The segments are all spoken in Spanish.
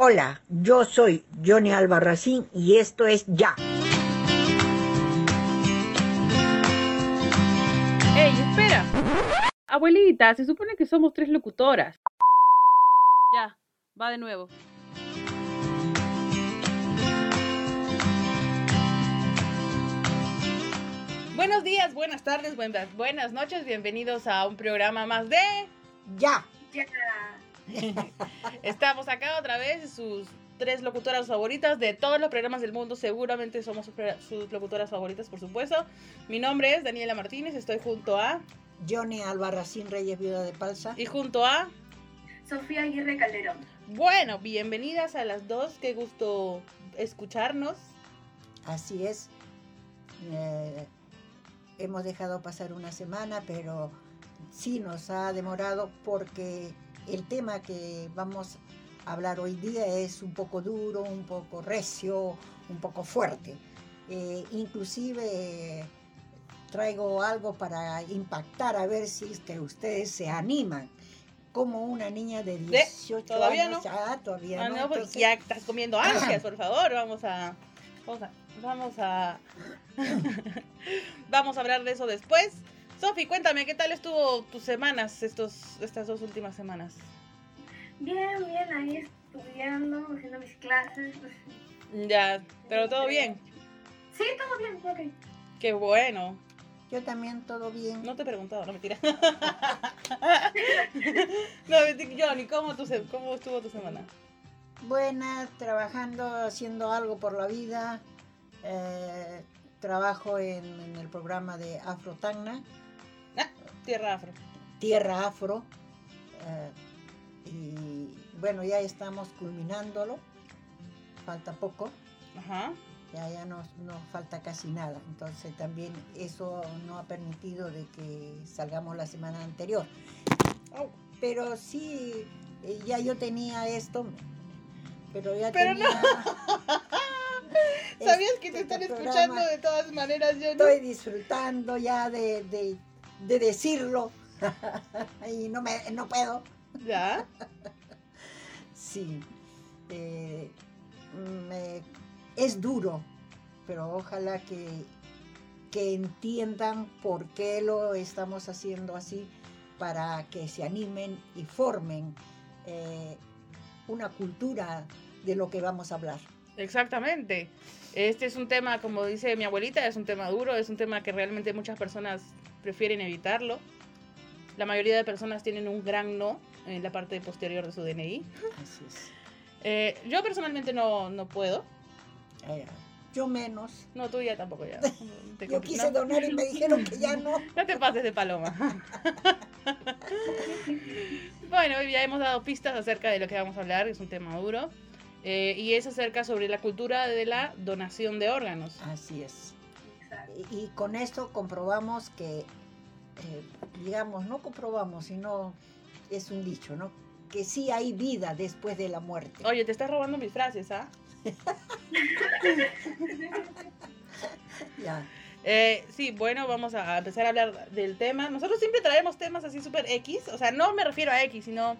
Hola, yo soy Johnny Albarracín y esto es Ya. ¡Ey, espera! Abuelita, se supone que somos tres locutoras. Ya, va de nuevo. Buenos días, buenas tardes, buenas, buenas noches, bienvenidos a un programa más de... Ya. Estamos acá otra vez, sus tres locutoras favoritas de todos los programas del mundo. Seguramente somos sus, locutoras favoritas, por supuesto. Mi nombre es Daniela Martínez, estoy junto a... Johnny Albarracín Reyes, viuda de Palsa. Y junto a... Sofía Aguirre Calderón. Bueno, bienvenidas a las dos, qué gusto escucharnos. Así es. Eh, hemos dejado pasar una semana, pero sí nos ha demorado porque el tema que vamos a hablar hoy día es un poco duro, un poco recio, un poco fuerte. Eh, inclusive eh, traigo algo para impactar a ver si es que ustedes se animan. Como una niña de 18 todavía años, todavía Ah, no, no, porque entonces- ya estás comiendo ansias, por favor, vamos a... Vamos a... Vamos a, vamos a hablar de eso después. Sofi, cuéntame, ¿qué tal estuvo tus semanas, estos, estas dos últimas semanas? Bien, bien, ahí estudiando, haciendo mis clases. Ya, pero todo bien. Sí, todo bien, ok. Qué bueno. Yo también todo bien. No te he preguntado, no mentira. no, Johnny, ¿cómo, tu se- ¿cómo estuvo tu semana? Buena, trabajando, haciendo algo por la vida. Eh, trabajo en, en el programa de Afro Tacna, Tierra Afro. Tierra Afro. eh, y bueno, ya estamos culminándolo. Falta poco, Ajá. ya, ya no, no falta casi nada. Entonces también eso no ha permitido de que salgamos la semana anterior. Oh, Pero sí, eh, ya yo tenía esto, pero ya Pero tenía... ¿Sabías que este te están programa. escuchando de todas maneras, Johnny? Estoy disfrutando ya de, de- de decirlo y no, me, no puedo. ¿Ya? Sí, eh, me- es duro, pero ojalá que, que entiendan por qué lo estamos haciendo así, para que se animen y formen eh, una cultura de lo que vamos a hablar. Exactamente. Este es un tema, como dice mi abuelita, es un tema duro, es un tema que realmente muchas personas prefieren evitarlo. La mayoría de personas tienen un gran no en la parte posterior de su DNI. Así es. Eh, yo personalmente no, no puedo. Eh, yo menos. No, tú ya tampoco ya. Te Yo quise no. donar y me dijeron que ya no. No te pases de paloma. bueno, hoy ya hemos dado pistas acerca de lo que vamos a hablar, es un tema duro. eh, y es acerca sobre la cultura de la donación de órganos. Así es. Y, y con esto comprobamos que, eh, digamos, no comprobamos, sino es un dicho, ¿no? Que sí hay vida después de la muerte. Oye, te estás robando mis frases, ¿ah? Ya. Eh, sí, bueno, vamos a empezar a hablar del tema. Nosotros siempre traemos temas así súper X, o sea, no me refiero a X, sino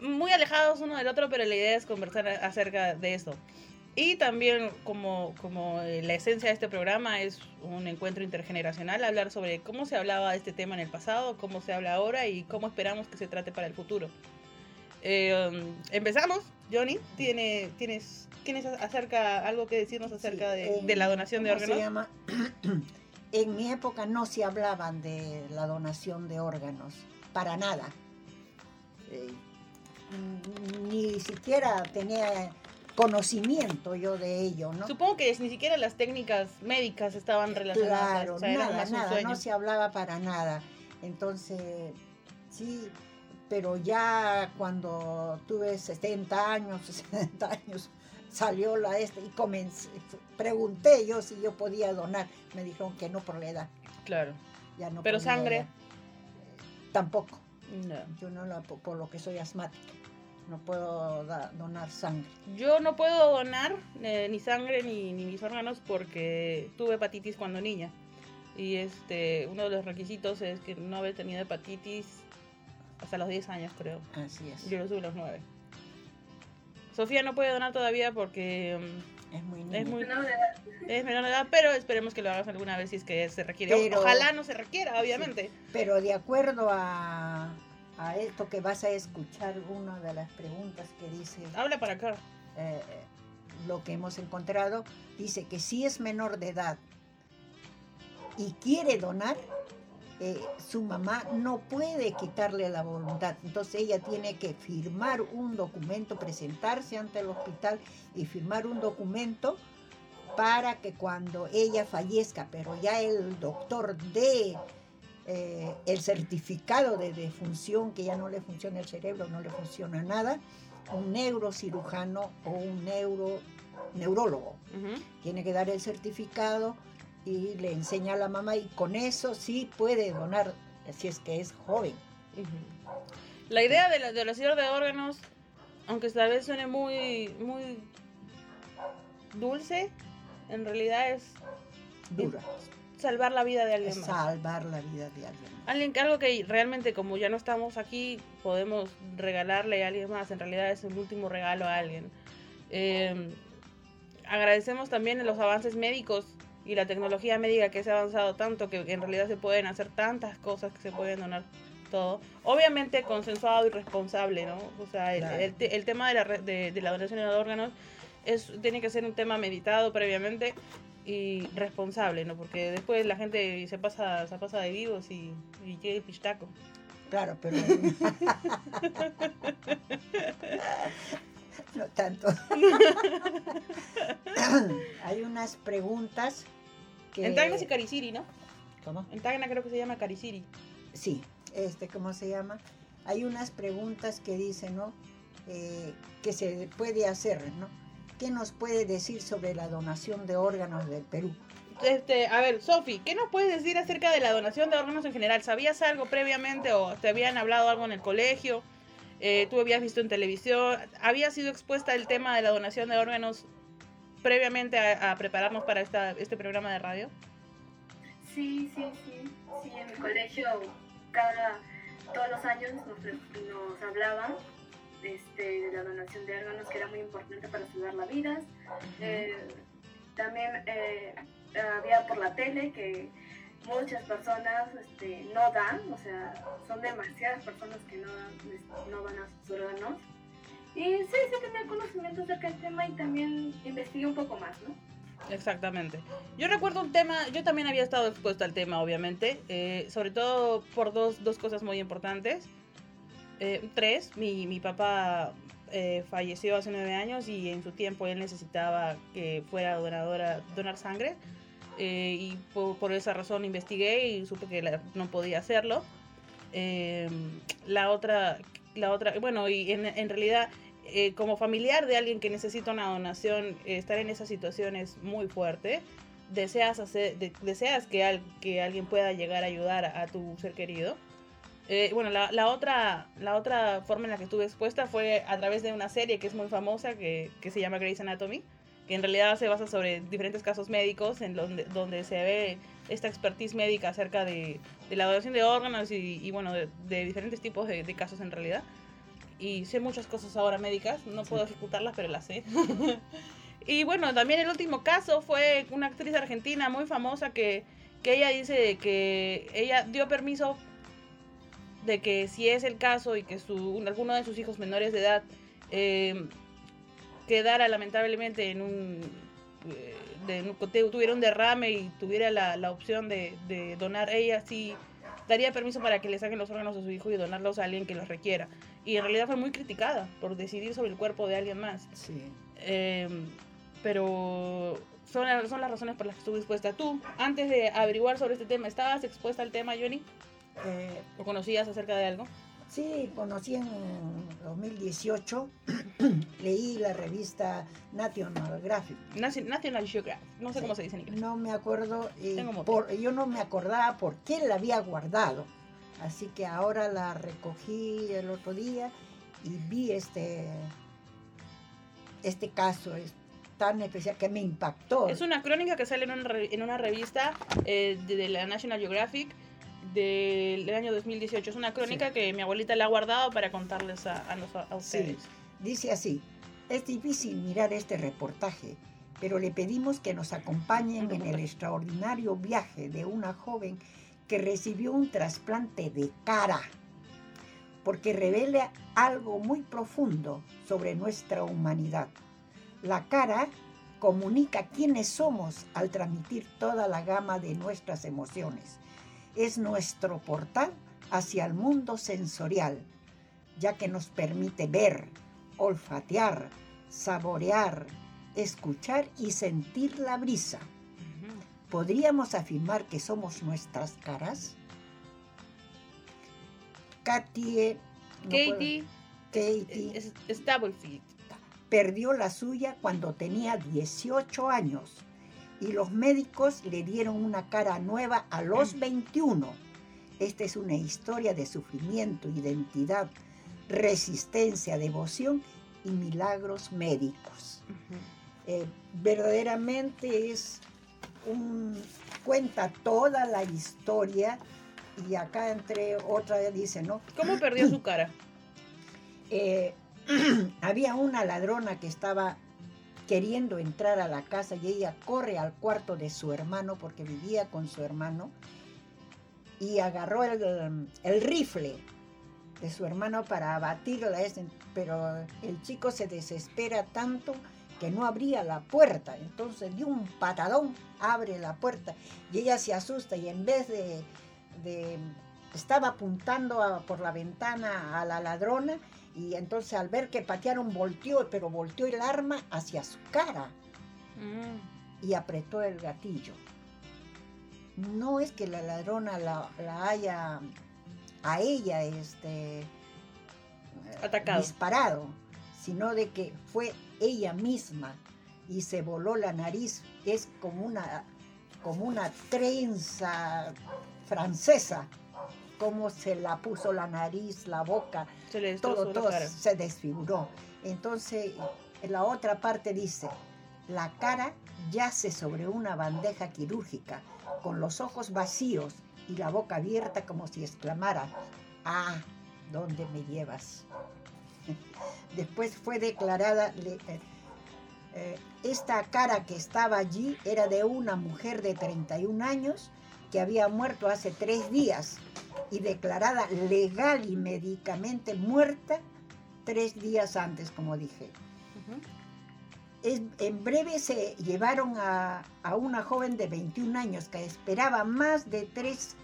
muy alejados uno del otro, pero la idea es conversar acerca de eso. Y también, como, como eh, la esencia de este programa es un encuentro intergeneracional, hablar sobre cómo se hablaba de este tema en el pasado, cómo se habla ahora y cómo esperamos que se trate para el futuro. Eh, empezamos, Johnny, ¿tiene, tienes, ¿tienes acerca, algo que decirnos acerca Sí, de, en- de la donación de ¿cómo se órganos? llama? en mi época no se hablaban de la donación de órganos, para nada. Eh, ni siquiera tenía conocimiento yo de ello, ¿no? Supongo que ni siquiera las técnicas médicas estaban relacionadas. Claro, o sea, nada, nada, no se hablaba para nada. Entonces, sí, pero ya cuando tuve 70 años, 60 años, salió la este y comencé, pregunté yo si yo podía donar. Me dijeron que no por la edad, Claro. ya no Pero sangre. Tampoco, No. yo no la, por lo que soy asmática, no puedo da- donar sangre. Yo no puedo donar eh, ni sangre ni, ni mis órganos porque tuve hepatitis cuando niña. Y este, uno de los requisitos es que no haber tenido hepatitis hasta los 10 años, creo. Así es. Yo lo tuve a los 9. Sofía no puede donar todavía porque Es muy Es niña. muy- Menor de edad. es menor de edad, pero esperemos que lo hagas alguna vez si es que se requiere. Pero- Ojalá no se requiera, obviamente. Pero de acuerdo a, a esto que vas a escuchar, una de las preguntas que dice Habla para acá. eh, lo que hemos encontrado, dice que si es menor de edad y quiere donar, eh, su mamá no puede quitarle la voluntad. Entonces ella tiene que firmar un documento, presentarse ante el hospital y firmar un documento para que cuando ella fallezca, pero ya el doctor dé eh, el certificado de defunción, que ya no le funciona el cerebro, no le funciona nada, un neurocirujano o un neuro, neurólogo tiene que dar el certificado y le enseña a la mamá y con eso sí puede donar si es que es joven. La idea de la donación de órganos, aunque tal vez suene muy, muy dulce, en realidad es Dura. Salvar la vida de alguien más. salvar la vida de alguien. más. Alguien que algo que realmente como ya no estamos aquí, podemos regalarle a alguien más. En realidad es el último regalo a alguien. Eh, agradecemos también los avances médicos y la tecnología médica que se ha avanzado tanto que en realidad se pueden hacer tantas cosas que se pueden donar todo. Obviamente consensuado y responsable, ¿no? O sea, el, Claro. el te- el tema de la, de, de la donación de órganos es, tiene que ser un tema meditado previamente y responsable, ¿no? Porque después la gente se pasa, se pasa de vivos y, y llega el pistaco. Claro, pero no tanto. Hay unas preguntas que En Tacna y Cariciri, ¿no? ¿Cómo? En Tacna creo que se llama Cariciri. Sí, este, ¿cómo se llama? Hay unas preguntas que dicen, ¿no? Eh, que se puede hacer, ¿no? ¿Qué nos puede decir sobre la donación de órganos del Perú? Este, a ver, Sofi, ¿qué nos puedes decir acerca de la donación de órganos en general? ¿Sabías algo previamente o te habían hablado algo en el colegio? Eh, ¿Tú habías visto en televisión? ¿Había sido expuesta el tema de la donación de órganos previamente a, a prepararnos para esta, este programa de radio? Sí, sí, sí. Sí, en mi colegio cada, todos los años nos, nos hablaban este, de la donación de órganos, que era muy importante para salvar la vida. Eh, también eh, había por la tele que muchas personas este, no dan, o sea, son demasiadas personas que no este, no dan a sus órganos. Y sí, sí tenía conocimiento acerca del tema y también investigué un poco más, ¿no? Exactamente. Yo recuerdo un tema, yo también había estado expuesta al tema, obviamente, eh, sobre todo por dos, dos cosas muy importantes. Eh, tres, mi, mi papá eh, falleció hace nueve años y en su tiempo él necesitaba que fuera donadora, donar sangre. eh, y por, esa razón investigué y supe que no podía hacerlo. Eh, la otra, la otra, bueno, y en, en realidad como familiar de alguien que necesita una donación, estar en esa situación es muy fuerte. Deseas, hacer, de- deseas que, al- que alguien pueda llegar a ayudar a, a tu ser querido. Eh, bueno, la, la otra, la otra forma en la que estuve expuesta fue a través de una serie que es muy famosa, que, que se llama Grey's Anatomy, que en realidad se basa sobre diferentes casos médicos, en donde, donde se ve esta expertise médica acerca de, de la donación de órganos y, y, bueno, de, de diferentes tipos de, de casos en realidad y sé muchas cosas ahora médicas, no puedo ejecutarlas, pero las sé. y bueno, también el último caso fue una actriz argentina muy famosa que, que ella dice que ella dio permiso de que si es el caso y que su, alguno de sus hijos menores de edad eh, quedara lamentablemente en un... eh, de- tu- tuviera un derrame y tuviera la, la opción de, de donar, ella sí daría permiso para que le saquen los órganos a su hijo y donarlos a alguien que los requiera. Y en realidad fue muy criticada por decidir sobre el cuerpo de alguien más. Sí. Eh, pero son, las- son las razones por las que estuve expuesta. Tú, antes de averiguar sobre este tema, ¿estabas expuesta al tema, Johnny? Eh, ¿O conocías acerca de algo? sí, conocí en 2018, leí la revista National Geographic. Naci- National Geographic, no sé Sí. cómo se dice en inglés. No me acuerdo, mote. por, yo no me acordaba por qué la había guardado. Así que ahora la recogí el otro día y vi este, este caso. Tan especial que me impactó. Es una crónica que sale en una, en una revista eh, de, de la National Geographic del año 2018. Es una crónica que mi abuelita le ha guardado para contarles a, a, los- a Sí. ustedes. Dice así, Es difícil mirar este reportaje, pero le pedimos que nos acompañen en el extraordinario viaje de una joven que recibió un trasplante de cara, porque revela algo muy profundo sobre nuestra humanidad. La cara comunica quiénes somos al transmitir toda la gama de nuestras emociones. Es nuestro portal hacia el mundo sensorial, ya que nos permite ver, olfatear, saborear, escuchar y sentir la brisa. ¿Podríamos afirmar que somos nuestras caras? Katie, no Katie, puedo- Katie Stubblefield. perdió la suya cuando tenía 18 años y los médicos le dieron una cara nueva a los 21. Esta es una historia de sufrimiento, identidad, resistencia, devoción y milagros médicos. Eh, verdaderamente es un cuenta toda la historia y acá entre otra dice, ¿no? ¿Cómo perdió su cara? Eh, había una ladrona que estaba queriendo entrar a la casa y ella corre al cuarto de su hermano porque vivía con su hermano y agarró el, rifle de su hermano para abatirla, pero el chico se desespera tanto que no abría la puerta, entonces de un patadón abre la puerta y ella se asusta y en vez de, estaba apuntando por la ventana a la ladrona y entonces al ver que patearon volteó, pero volteó el arma hacia su cara Mm. y apretó el gatillo. No es que la ladrona la, la haya a ella este, Atacado. disparado, sino de que fue ella misma y se voló la nariz. Es como una, como una trenza francesa, como se la puso la nariz, la boca, Se todo, todo se desfiguró. Entonces, en la otra parte dice, la cara yace sobre una bandeja quirúrgica, con los ojos vacíos y la boca abierta como si exclamara, ah, ¿dónde me llevas? Después fue declarada, eh, eh, esta cara que estaba allí era de una mujer de 31 años que había muerto hace tres días y declarada legal y médicamente muerta tres días antes, como dije. Es- en breve se llevaron a, a una joven de 21 años que esperaba más de tres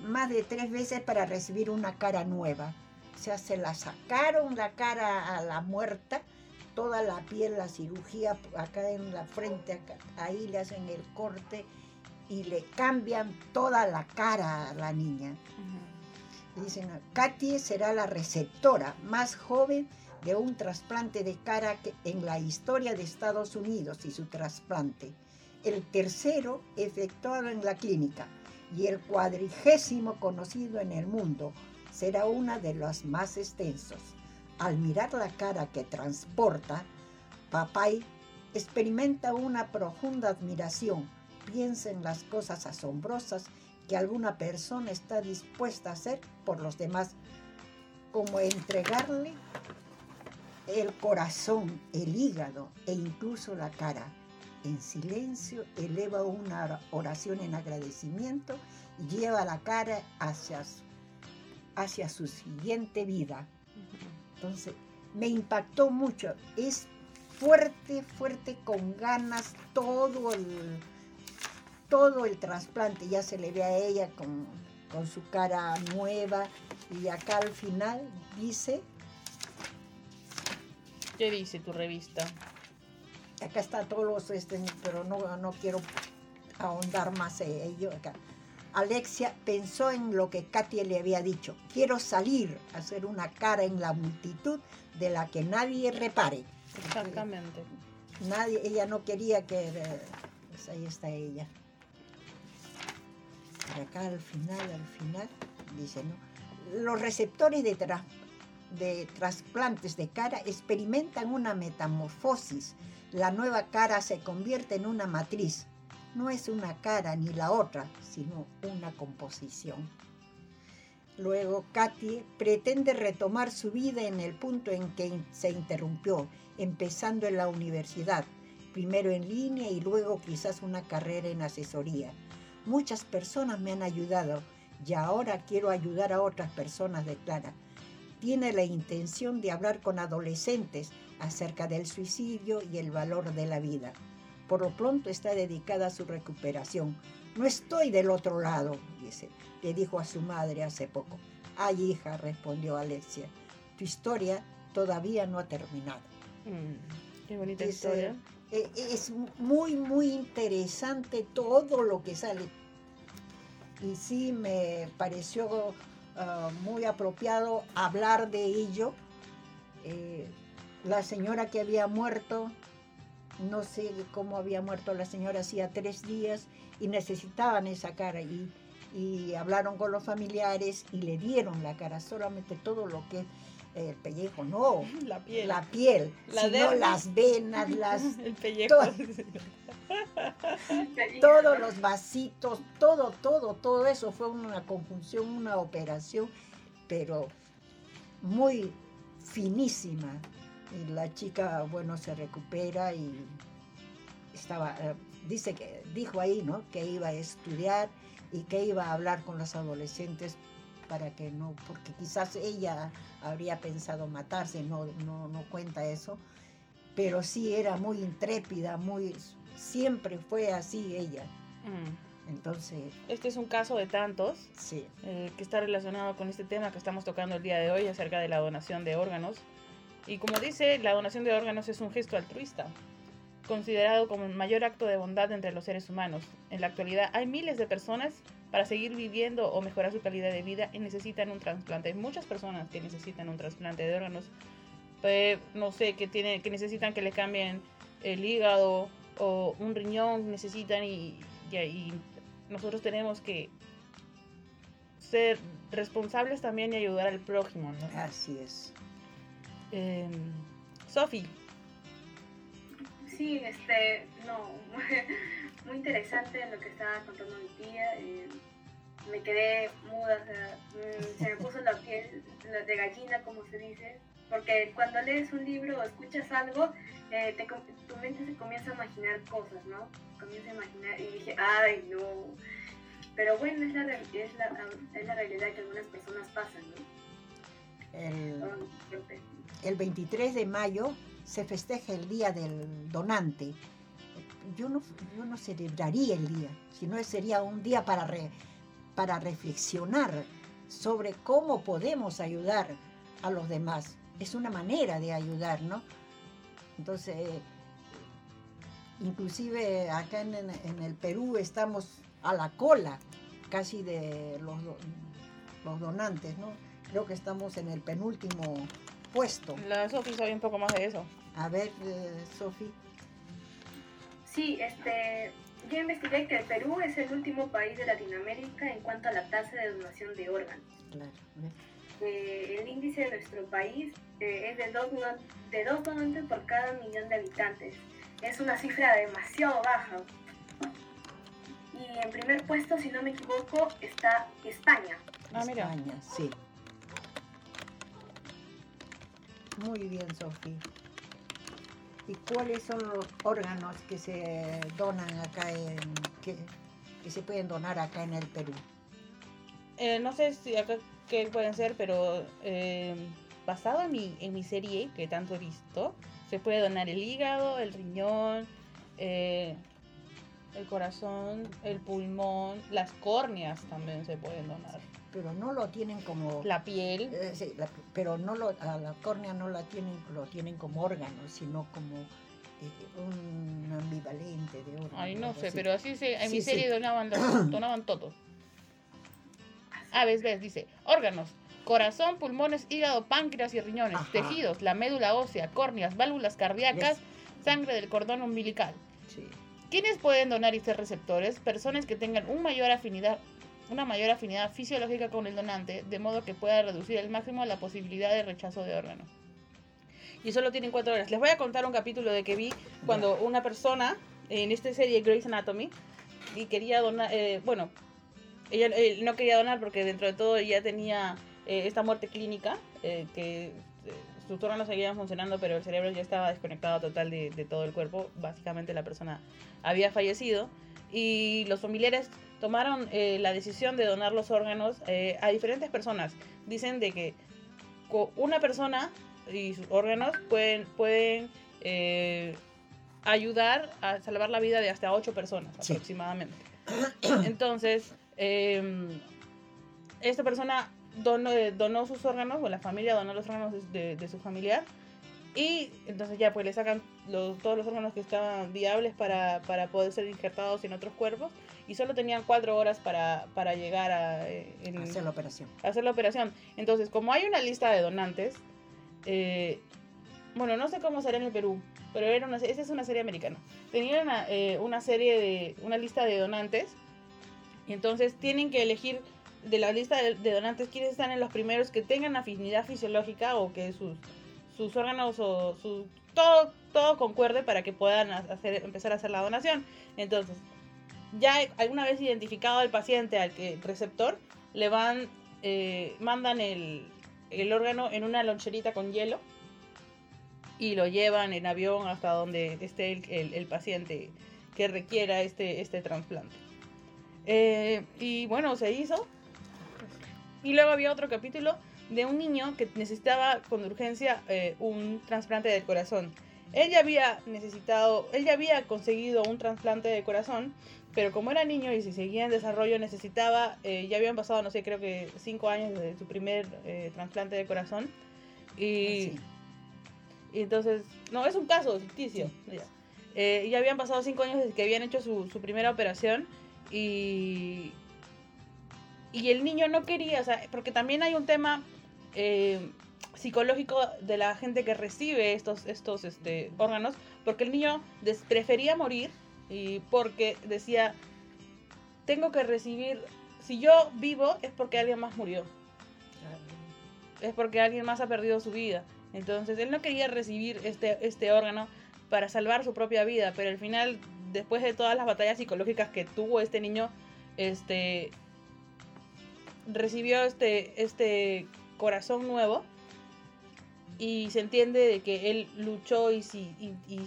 más de tres veces para recibir una cara nueva. O sea, se la sacaron la cara a la muerta, toda la piel, la cirugía acá en la frente, acá, ahí le hacen el corte y le cambian toda la cara a la niña. Dicen, Katy será la receptora más joven de un trasplante de cara que- en la historia de Estados Unidos y su trasplante. El tercero efectuado en la clínica y el cuadrigésimo conocido en el mundo. Será una de los más extensos. Al mirar la cara que transporta, Papay experimenta una profunda admiración. Piensa en las cosas asombrosas que alguna persona está dispuesta a hacer por los demás, como entregarle el corazón, el hígado e incluso la cara. En silencio eleva una oración en agradecimiento y lleva la cara hacia, su- hacia su siguiente vida. Entonces, me impactó mucho. Es fuerte, fuerte, con ganas, todo el, todo el trasplante. Ya se le ve a ella con, con su cara nueva. Y acá al final dice, ¿Qué dice tu revista? acá está todos los, este, pero no, no quiero ahondar más en ello acá. Alexia pensó en lo que Katia le había dicho. Quiero salir a hacer una cara en la multitud de la que nadie repare. Exactamente. Nadie, ella no quería que... eh, pues ahí está ella. Acá al final, al final, dice, ¿no? Los receptores de, de trasplantes de cara experimentan una metamorfosis. La nueva cara se convierte en una matriz. No es una cara ni la otra, sino una composición. Luego, Katy pretende retomar su vida en el punto en que se interrumpió, empezando en la universidad, primero en línea y luego quizás una carrera en asesoría. Muchas personas me han ayudado y ahora quiero ayudar a otras personas, declara. Tiene la intención de hablar con adolescentes acerca del suicidio y el valor de la vida. Por lo pronto está dedicada a su recuperación. No estoy del otro lado, dice, le dijo a su madre hace poco. Ay, hija, respondió Alexia, tu historia todavía no ha terminado. Mm, qué bonita historia. E, es muy, muy interesante todo lo que sale. Y sí me pareció ah, muy apropiado hablar de ello. Eh, la señora que había muerto, no sé cómo había muerto la señora hacía tres días y necesitaban esa cara y, y hablaron con los familiares y le dieron la cara, solamente todo lo que el pellejo, no, la piel, la piel, sino las venas, las el pellejo. todos los vasitos, todo, todo, todo eso fue una conjunción, una operación, pero muy finísima. Y la chica, bueno, se recupera y estaba, eh, dice que, dijo ahí, ¿no? Que iba a estudiar y que iba a hablar con los adolescentes para que no, porque quizás ella habría pensado matarse, no, no, no cuenta eso, pero sí era muy intrépida, muy, siempre fue así ella. Mm. Entonces. Este es un caso de tantos sí. Eh, que está relacionado con este tema que estamos tocando el día de hoy acerca de la donación de órganos. Y como dice, la donación de órganos es un gesto altruista, considerado como el mayor acto de bondad entre los seres humanos. En la actualidad hay miles de personas para seguir viviendo o mejorar su calidad de vida y necesitan un trasplante. Hay muchas personas que necesitan un trasplante de órganos. Pues, no sé, que, tienen, que necesitan que le cambien el hígado o un riñón, necesitan y, y, nosotros tenemos que ser responsables también y ayudar al prójimo. ¿no? Así es. Eh, Sofi. Sí, este, no, muy interesante lo que estaba contando mi tía. Eh, me quedé muda, mm, se me puso la piel de gallina, como se dice, porque cuando lees un libro o escuchas algo, eh, tu mente se comienza a imaginar cosas, ¿no? Comienza a imaginar y dije, ay, no. Pero bueno, es la, es la, es la realidad que algunas personas pasan, ¿no? El, el 23 de mayo se festeja el Día del Donante yo no, yo no celebraría el día, sino sería un día para, para reflexionar sobre cómo podemos ayudar a los demás. Es una manera de ayudar, ¿no? Entonces, inclusive acá en, el Perú estamos a la cola casi de los, los donantes, ¿no? Creo que estamos en el penúltimo puesto. La Sofi sabe un poco más de eso. A ver, eh, Sofi. Sí, este, yo investigué que el Perú es el último país de Latinoamérica en cuanto a la tasa de donación de órganos. Claro. Eh, el índice de nuestro país eh, es de dos, de dos donantes por cada millón de habitantes. Es una cifra demasiado baja. Y en primer puesto, si no me equivoco, está España. Ah, mira. España, sí. Muy bien, Sofía. ¿Y cuáles son los órganos que se donan acá en, que, se pueden donar acá en el Perú? Eh, no sé si acá qué pueden ser, pero eh, basado en mi, en mi serie que tanto he visto, se puede donar el hígado, el riñón, eh, el corazón, el pulmón, las córneas también se pueden donar pero no lo tienen como... La piel. Eh, sí, pero no lo, a la córnea no la tienen, lo tienen como órgano, sino como eh, un ambivalente de órgano. Ay, no sé, pero así se, en mi serie donaban, donaban todo. Ah, ves, ves, dice, órganos, corazón, pulmones, hígado, páncreas y riñones, tejidos, la médula ósea, córneas, válvulas cardíacas, sangre del cordón umbilical. Sí. ¿Quiénes pueden donar y ser receptores? Personas que tengan un mayor afinidad una mayor afinidad fisiológica con el donante, de modo que pueda reducir al máximo la posibilidad de rechazo de órgano. Y solo tienen cuatro horas. Les voy a contar un capítulo de que vi cuando una persona en esta serie Grey's Anatomy y quería donar, eh, bueno, ella él no quería donar porque dentro de todo ya tenía eh, esta muerte clínica, eh, que eh, sus órganos seguían funcionando, pero el cerebro ya estaba desconectado total de, de todo el cuerpo. Básicamente la persona había fallecido y los familiares tomaron eh, la decisión de donar los órganos eh, a diferentes personas. Dicen de que una persona y sus órganos pueden, pueden eh, ayudar a salvar la vida de hasta ocho personas Sí. aproximadamente. Entonces, eh, esta persona donó, eh, donó sus órganos, o la familia donó los órganos de, de- de su familiar, y entonces ya pues le sacan los- todos los órganos que estaban viables para, para poder ser injertados en otros cuerpos, y solo tenían cuatro horas para, para llegar a, eh, en- Hacer la operación. hacer la operación. Entonces, como hay una lista de donantes, eh, bueno, no sé cómo será en el Perú, pero era una, esa es una serie americana. Tenían una, eh, una serie de, una lista de donantes, y entonces tienen que elegir de la lista de, de donantes quiénes están en los primeros que tengan afinidad fisiológica o que sus, sus órganos o su, todo, todo concuerde para que puedan ha- hacer, empezar a hacer la donación. Entonces, ya alguna vez identificado al paciente, al que receptor, le van, eh, mandan el, el órgano en una loncherita con hielo y lo llevan en avión hasta donde esté el, el- paciente que requiera este, este trasplante. Eh, y bueno, se hizo. Y luego había otro capítulo de un niño que necesitaba con urgencia eh, un trasplante de corazón. Él ya había necesitado, él ya había conseguido un trasplante de corazón, pero como era niño y si seguía en desarrollo necesitaba, eh, ya habían pasado, no sé, creo que cinco años desde su primer eh, trasplante de corazón. Y, Sí. y entonces, no, es un caso ficticio. ya. Eh, ya habían pasado cinco años desde que habían hecho su, su primera operación y, y el niño no quería, o sea, porque también hay un tema eh, psicológico de la gente que recibe estos, estos este, órganos, porque el niño prefería morir y porque decía, tengo que recibir, si yo vivo es porque alguien más murió es porque alguien más ha perdido su vida. Entonces él no quería recibir este, este órgano para salvar su propia vida, pero al final, después de todas las batallas psicológicas que tuvo este niño, este recibió este, este corazón nuevo y se entiende de que él luchó y, y, y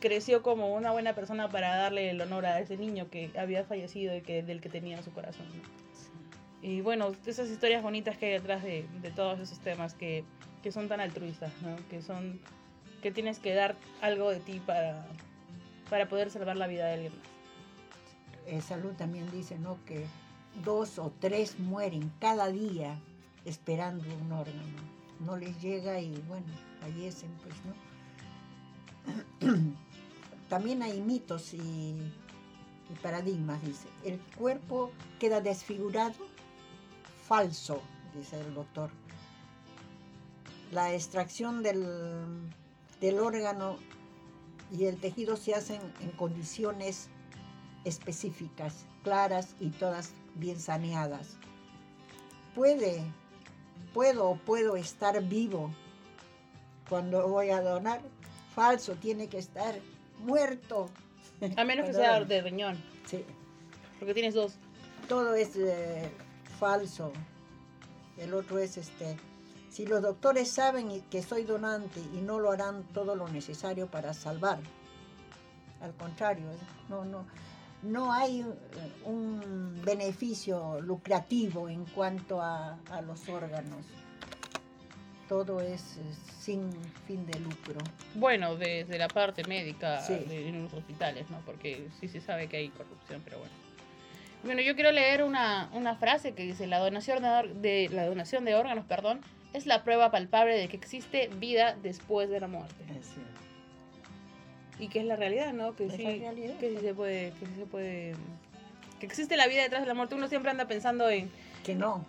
creció como una buena persona para darle el honor a ese niño que había fallecido y que, del que tenía en su corazón. ¿no? Y bueno, esas historias bonitas que hay detrás de, de todos esos temas que, que son tan altruistas, ¿no? Que son que tienes que dar algo de ti para, para poder salvar la vida de alguien más. Eh, Salud también dice, ¿no? Que dos o tres mueren cada día esperando un órgano. No les llega y bueno, fallecen, pues, ¿no? También hay mitos y, paradigmas, dice. El cuerpo queda desfigurado, falso, dice el doctor. La extracción del, del órgano y el tejido se hacen en condiciones específicas, claras y todas bien saneadas. Puede, puedo o puedo estar vivo cuando voy a donar. Falso, tiene que estar muerto. A menos que sea de riñón, Sí, porque tienes dos. todo es eh, falso. El otro es este. Si los doctores saben que soy donante y no lo harán todo lo necesario para salvar. Al contrario, ¿eh? no, no, no hay eh, un beneficio lucrativo en cuanto a, a los órganos. Todo es eh, sin fin de lucro. Bueno, desde la parte médica Sí. de, en los hospitales, ¿no? Porque sí se sabe que hay corrupción, pero bueno. Bueno, yo quiero leer una, una frase que dice, la donación de, de- la donación de órganos, perdón, es la prueba palpable de que existe vida después de la muerte. Y que es la realidad, ¿no? Que sí, realidad. que sí se puede, que sí se puede, que existe la vida detrás de la muerte. Uno siempre anda pensando en Que no.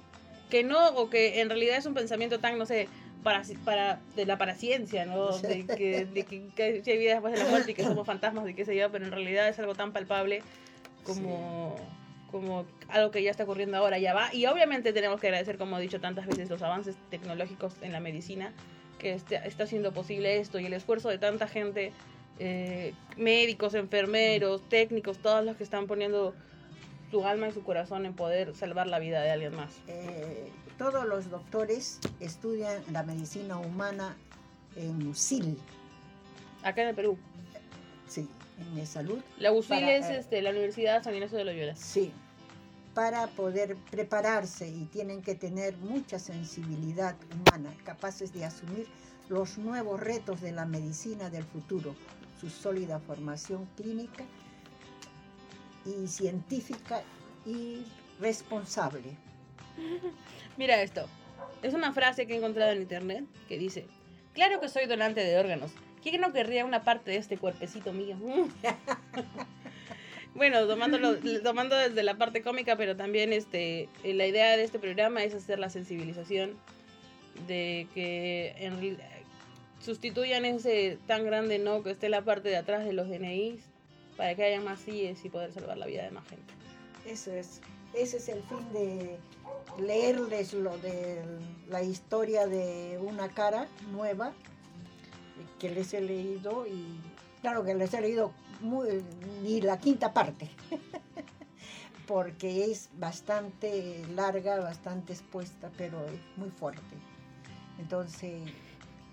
que no, o que en realidad es un pensamiento tan, no sé, para, para de la paraciencia, ¿no? Sí. De que, de que, que sí hay vida después de la muerte y que somos fantasmas y qué sé yo, pero en realidad es algo tan palpable como, como algo que ya está ocurriendo ahora, ya va. Y obviamente tenemos que agradecer, como he dicho tantas veces, los avances tecnológicos en la medicina, que este- está haciendo posible esto y el esfuerzo de tanta gente, eh, médicos, enfermeros, técnicos, todos los que están poniendo su alma y su corazón en poder salvar la vida de alguien más. Eh, todos los doctores estudian la medicina humana en USIL, Acá en el Perú. sí, en el salud. La UCIL Para, es eh, este, la Universidad San Ignacio de Loyola. Sí, para poder prepararse y tienen que tener mucha sensibilidad humana, capaces de asumir los nuevos retos de la medicina del futuro, su sólida formación clínica y científica y responsable. Mira esto. Es una frase que he encontrado en internet que dice, claro que soy donante de órganos. ¿Quién no querría una parte de este cuerpecito mío? bueno, tomándolo, tomando desde la parte cómica, pero también este, la idea de este programa es hacer la sensibilización de que sustituyan ese tan grande no que esté la parte de atrás de los DNIs para que haya más CIES y poder salvar la vida de más gente. Eso es, ese es el fin de leerles lo de la historia de una cara nueva que les he leído y claro que les he leído muy, ni la quinta parte porque es bastante larga, bastante expuesta, pero es muy fuerte. Entonces,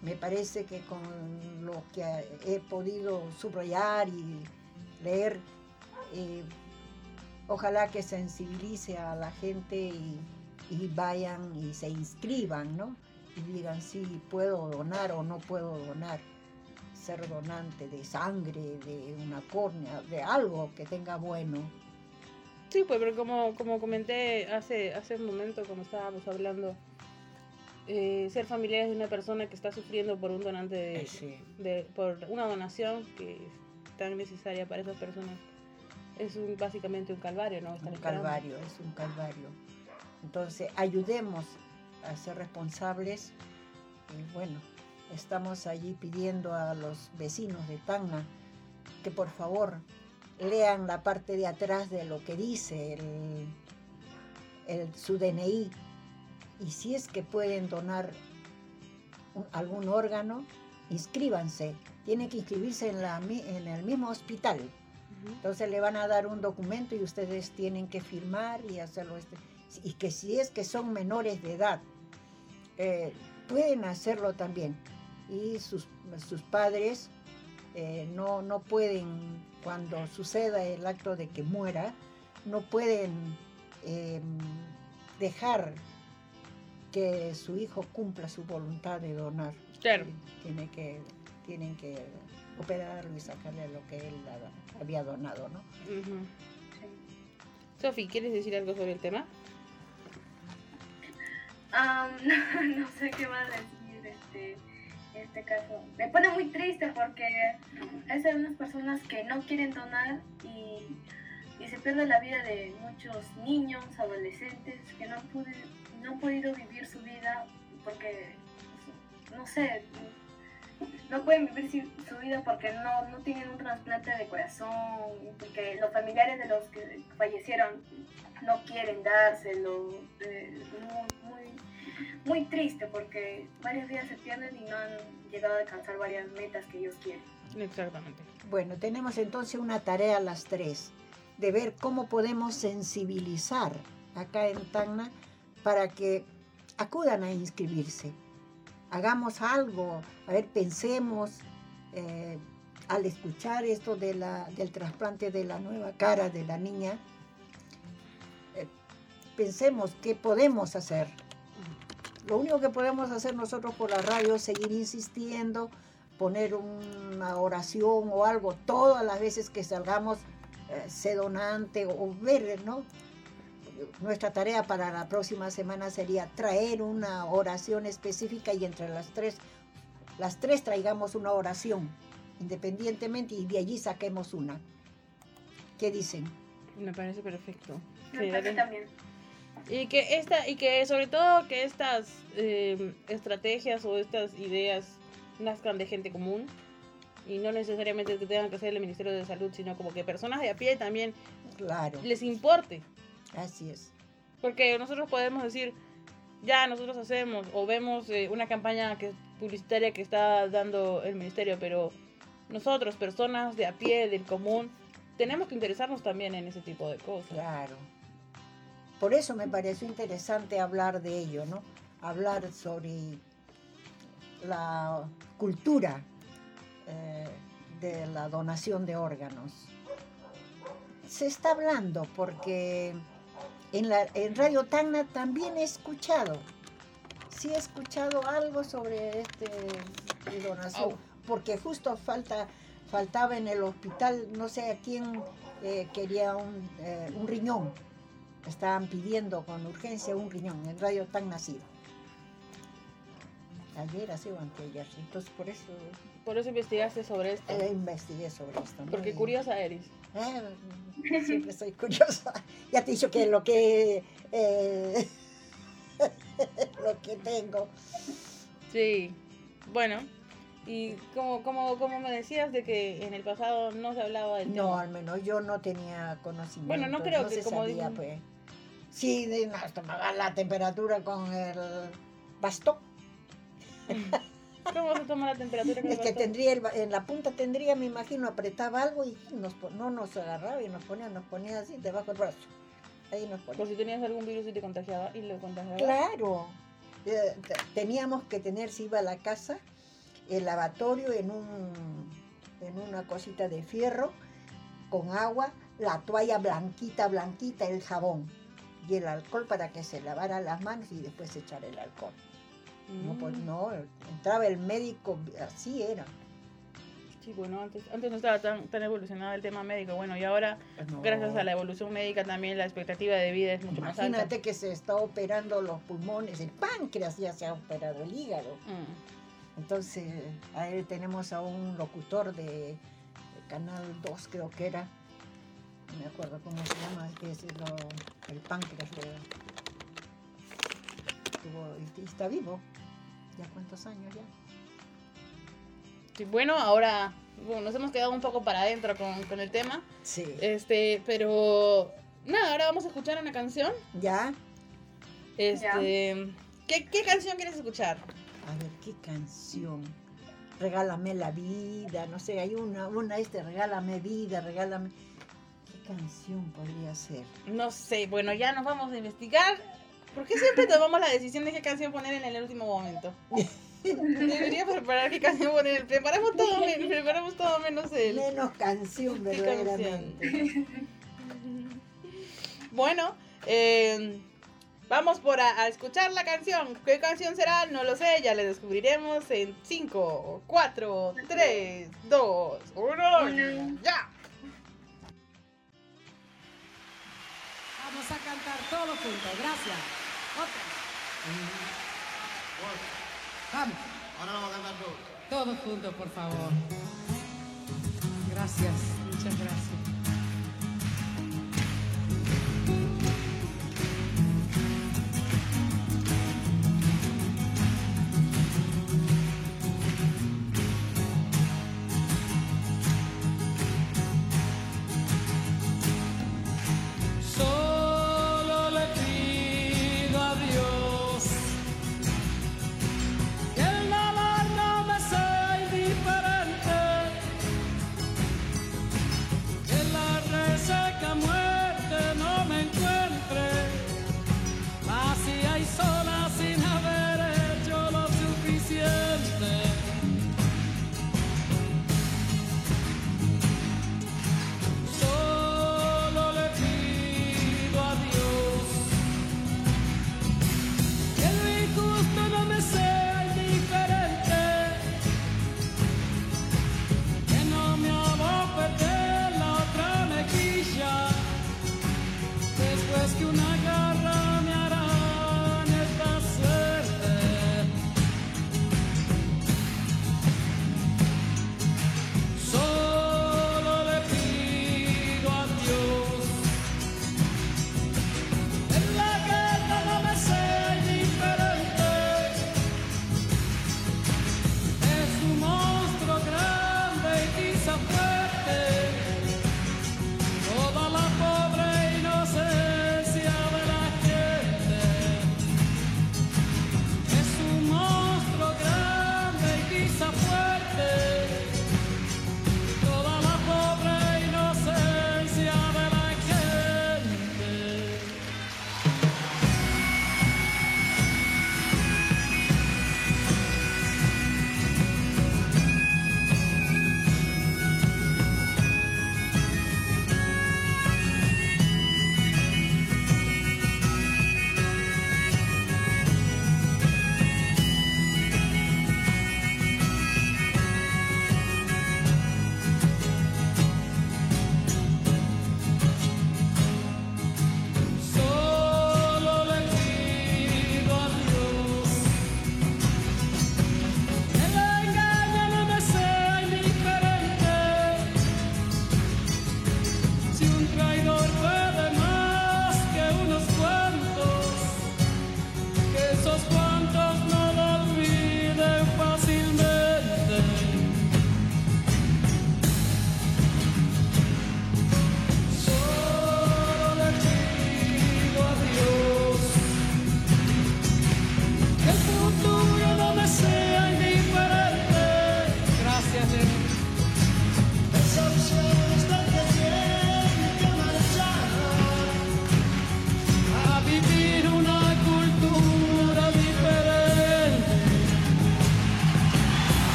me parece que con lo que he podido subrayar y leer, eh, ojalá que sensibilice a la gente y, y vayan y se inscriban, ¿no? Y digan si puedo donar o no puedo donar, ser donante de sangre, de una córnea, de algo que tenga bueno. Sí, pues, pero como, como comenté hace, hace un momento, como estábamos hablando, eh, ser familiares de una persona que está sufriendo por un donante de, Sí. de- por una donación que es tan necesaria para esas personas es un, básicamente un calvario, ¿no? Estar un esperando. calvario, es un calvario. Entonces, ayudemos a ser responsables. Y bueno, estamos allí pidiendo a los vecinos de Tacna que por favor lean la parte de atrás de lo que dice el, el- su DNI. Y si es que pueden donar un- algún órgano, inscríbanse. Tienen que inscribirse en, la, en el mismo hospital. Entonces le van a dar un documento y ustedes tienen que firmar y hacerlo. Este, y que si es que son menores de edad, eh, pueden hacerlo también. Y sus, sus padres eh, no, no pueden, cuando suceda el acto de que muera, no pueden eh, dejar que su hijo cumpla su voluntad de donar. Claro. Tiene que, tienen que operarlo y sacarle lo que él ha- había donado, ¿no? Sofi, ¿quieres decir algo sobre el tema? Am, no, no sé qué más decir este, este caso. Me pone muy triste porque hay algunas personas que no quieren donar y, y se pierde la vida de muchos niños, adolescentes que no, pude, no han podido vivir su vida porque, no sé, no pueden vivir sin- su vida porque no, no tienen un trasplante de corazón, porque los familiares de los que fallecieron no quieren dárselo. eh, muy, muy, muy triste porque varias vidas se pierden y no han llegado a alcanzar varias metas que ellos quieren. Exactamente. Bueno, tenemos entonces una tarea a las tres, de ver cómo podemos sensibilizar acá en Tacna para que acudan a inscribirse. Hagamos algo, a ver, pensemos, eh, al escuchar esto de la, del trasplante de la nueva cara de la niña, eh, pensemos qué podemos hacer. Lo único que podemos hacer nosotros por la radio es seguir insistiendo, poner una oración o algo todas las veces que salgamos, eh, sé donante o ver, ¿no? Nuestra tarea para la próxima semana sería traer una oración específica y entre las tres, las tres traigamos una oración independientemente y de allí saquemos una. ¿Qué dicen? Me parece perfecto. Me Sí, parece también. Y que esta, y que sobre todo que estas eh, estrategias o estas ideas nazcan de gente común y no necesariamente que tengan que ser el Ministerio de Salud, sino como que personas de a pie también Claro, les importe. Así es. Porque nosotros podemos decir, ya nosotros hacemos o vemos eh, una campaña que, publicitaria que está dando el ministerio, pero nosotros, personas de a pie, del común, tenemos que interesarnos también en ese tipo de cosas. Claro. Por eso me pareció interesante hablar de ello, ¿no? Hablar sobre la cultura eh, de la donación de órganos. Se está hablando porque en, la, en Radio Tacna también he escuchado, sí he escuchado algo sobre este donación, Oh. porque justo falta, faltaba en el hospital, no sé a quién eh, quería un, eh, un riñón. Estaban pidiendo con urgencia un riñón, en Radio Tan Nacido. Ayer, así o anteayer, entonces por eso Por eso investigaste sobre esto. eh, investigué sobre esto. Porque curiosa eres. Eh, siempre soy curiosa. Ya te he dicho que lo que eh, lo que tengo. Sí. Bueno, y como, como, como me decías de que en el pasado no se hablaba del No, tema. al menos yo no tenía conocimiento. Bueno, no creo no que se como sabía, pues. Sí, de, no, tomaba la temperatura con el bastón. ¿Cómo se toma la temperatura? Es que tendría el en la punta tendría, me imagino, apretaba algo y nos, no nos agarraba y nos ponía, nos ponía así debajo del brazo. Ahí nos ponía. Por si tenías algún virus y te contagiaba y lo contagiaba. Claro. Eh, te- Teníamos que tener, si iba a la casa, el lavatorio en un en una cosita de fierro con agua, la toalla blanquita, blanquita, el jabón y el alcohol para que se lavara las manos y después echar el alcohol. No, pues Mm. no, entraba el médico, así era. Sí, bueno, antes, antes no estaba tan, tan evolucionado el tema médico. Bueno, y ahora, No. gracias a la evolución médica, también la expectativa de vida es mucho más alta. Imagínate que se está operando los pulmones, el páncreas ya se ha operado, el hígado. Mm. Entonces, ahí tenemos a un locutor de, de Canal 2, creo que era. No me acuerdo cómo se llama, que es lo- el páncreas. de- y- y está vivo. ¿Ya cuántos años ya? Sí, bueno, ahora bueno, nos hemos quedado un poco para adentro con, con el tema. Sí. Este, pero nada, ahora vamos a escuchar una canción. ¿Ya? Este, ¿qué, qué canción quieres escuchar? A ver, ¿qué canción? Regálame la vida, no sé, hay una, una este, regálame vida, regálame... ¿Qué canción podría ser? No sé, bueno, ya nos vamos a investigar. ¿Por qué siempre tomamos la decisión de qué canción poner en el último momento? Debería preparar qué canción poner. Preparamos todo, men- preparamos todo menos el. Menos canción, ¿Qué verdaderamente. Bueno, eh, vamos por a, a escuchar la canción. ¿Qué canción será? No lo sé, ya le descubriremos en 5, 4, 3, 2, 1, Uno. ya. Vamos a cantar todos juntos. Gracias. Otra. Vamos. Ahora vamos a cantar todos. Todos juntos, por favor. Gracias. Muchas gracias.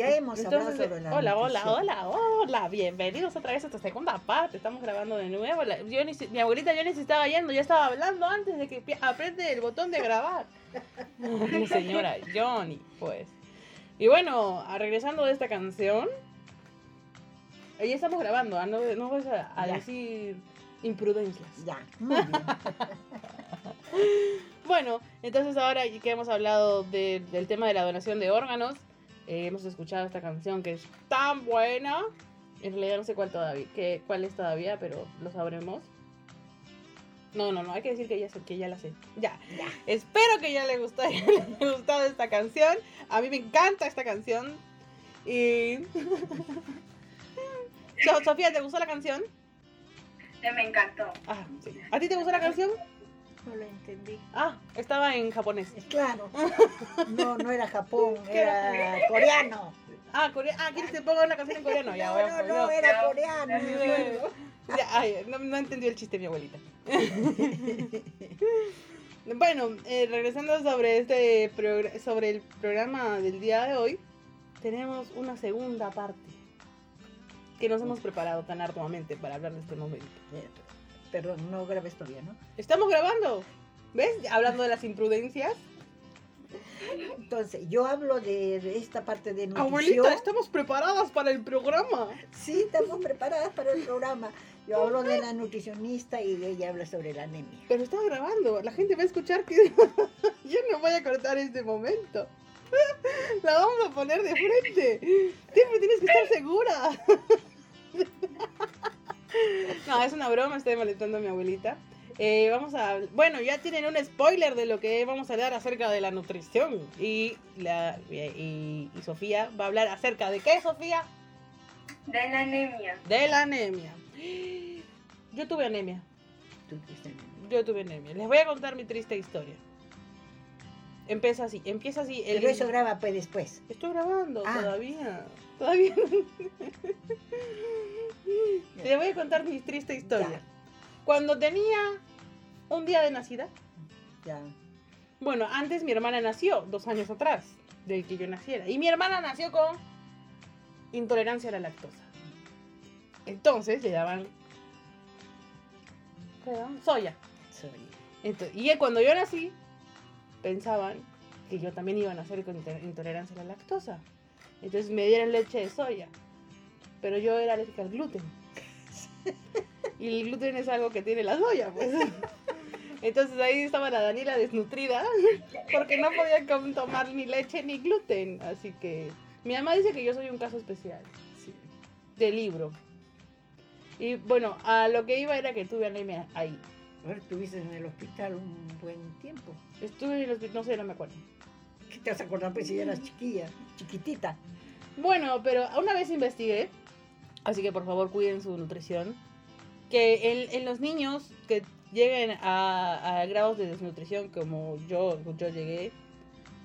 Ya hemos hablado Entonces, sobre la hola, hola, hola, hola, bienvenidos otra vez a esta segunda parte, estamos grabando de nuevo, la- yo ni si- mi abuelita yo ni se estaba yendo, ya estaba hablando antes de que apriete el botón de grabar. Mi señora Johnny, pues. Y bueno, regresando de esta canción, ya estamos grabando, ah, no, no vas a, decir imprudencias. Ya, muy bien. Bueno, entonces ahora que hemos hablado de- del tema de la donación de órganos, eh, hemos escuchado esta canción que es tan buena. En realidad no sé cuál todavía, que, cuál es todavía, pero lo sabremos. No, no, no, hay que decir que ya, sé- que ya la sé. Ya. Ya. Espero que ya le gustó, le haya gustado esta canción. A mí me encanta esta canción. Y... So- Sofía, ¿te gustó la canción? Me encantó. Ah, sí. ¿A ti te gustó la canción? No lo entendí. Ah, estaba en japonés. Claro. No, no era Japón, ¿Qué era? coreano. Ah, core- ah, ¿quieres que ponga una canción en coreano? Ya, No, voy a no, poner- no, era coreano. Ya, ay, no, no entendió el chiste mi abuelita. bueno, eh, regresando sobre este sobre el programa del día de hoy, tenemos una segunda parte que nos hemos preparado tan arduamente para hablar de este momento. Perdón, no grabé todavía, ¿no? Estamos grabando, ¿ves? Hablando de las imprudencias. Entonces, yo hablo de, de esta parte de nutrición. Abuelita, estamos preparadas para el programa. Sí, estamos preparadas para el programa. Yo hablo de la nutricionista y ella habla sobre la anemia. Pero está grabando, la gente va a escuchar que yo no voy a cortar este momento. La vamos a poner de frente. Siempre tienes que estar segura. No, es una broma, estoy molestando a mi abuelita. Eh, vamos a, bueno, ya tienen un spoiler de lo que vamos a hablar acerca de la nutrición y la y, y Sofía va a hablar acerca de qué, Sofía, De la anemia. de la anemia. Yo tuve anemia. Tú, Cristian. Yo tuve anemia. Les voy a contar mi triste historia. Empieza así, empieza así. El... Pero eso graba pues después. Estoy grabando Ah. todavía. Todavía. Les voy a contar mi triste historia. Ya. Cuando tenía un día de nacida, Ya. bueno, antes mi hermana nació, dos años atrás, del que yo naciera. Y mi hermana nació con intolerancia a la lactosa. Entonces le daban. ¿Qué le daban? Soya. Soy. Entonces, y cuando yo nací, pensaban que yo también iba a nacer con intolerancia a la lactosa. Entonces me dieron leche de soya. Pero yo era alérgica al gluten. Y el gluten es algo que tiene la soya, pues. Entonces ahí estaba la Daniela desnutrida porque no podía tomar ni leche ni gluten. Así que mi mamá dice que yo soy un caso especial Sí. de libro. Y bueno, a lo que iba era que tuve anemia ahí. Ahora estuviste en el hospital un buen tiempo. Estuve en el hospital, no sé, no me acuerdo. ¿Qué te vas a acordar pues si eras chiquilla, chiquitita? Bueno, pero una vez investigué, así que por favor cuiden su nutrición, que en, los niños que lleguen a, grados de desnutrición como yo, yo llegué,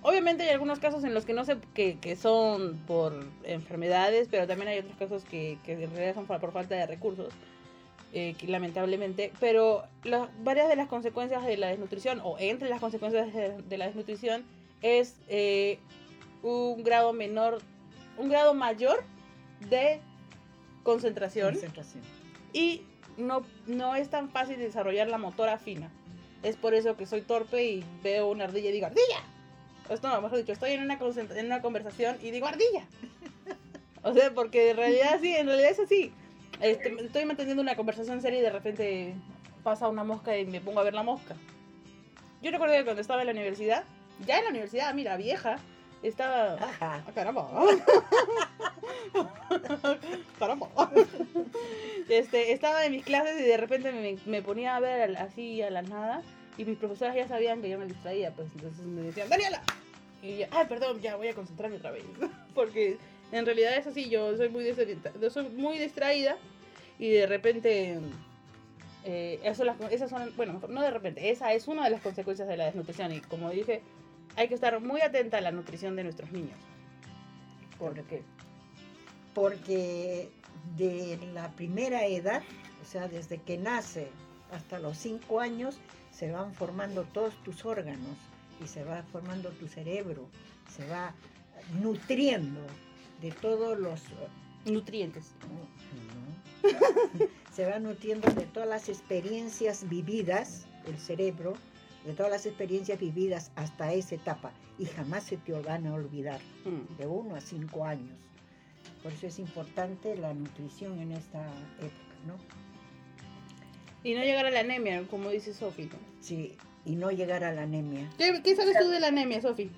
obviamente hay algunos casos en los que no sé que, que son por enfermedades, pero también hay otros casos que, que en realidad son por falta de recursos. eh, que lamentablemente, pero la- varias de las consecuencias de la desnutrición, o entre las consecuencias de la desnutrición, es eh, un grado menor un grado mayor de concentración Concentración. y no, no es tan fácil desarrollar la motora fina. Es por eso que soy torpe y veo una ardilla y digo ardilla. Esto no, mejor dicho, estoy en una, en una conversación y digo ardilla. O sea, porque en realidad sí, en realidad es así. Este, estoy manteniendo una conversación seria y de repente pasa una mosca y me pongo a ver la mosca. Yo recuerdo que cuando estaba en la universidad, ya en la universidad, mira, vieja, estaba... Ajá. Ah, caramba. caramba. Este, estaba en mis clases y de repente me, me ponía a ver así a la nada y mis profesoras ya sabían que yo me distraía, pues entonces me decían, Daniela. Y yo, ay, perdón, ya voy a concentrarme otra vez. Porque en realidad es así, yo soy muy, yo soy muy distraída y de repente... eh, eso las- esas son, bueno, no de repente, esa es una de las consecuencias de la desnutrición y como dije, hay que estar muy atenta a la nutrición de nuestros niños. Porque porque de la primera edad, o sea, desde que nace hasta los cinco años, se van formando todos tus órganos y se va formando tu cerebro, se va nutriendo de todos los... nutrientes. no, se va nutriendo de todas las experiencias vividas, el cerebro, de todas las experiencias vividas hasta esa etapa y jamás se te van a olvidar Mm. de 1 a 5 años. Por eso es importante la nutrición en esta época, ¿no? Y no llegar a la anemia, como dice Sofi. ¿no? Sí, y no llegar a la anemia. ¿Qué, qué sabes tú de la anemia, Sofi?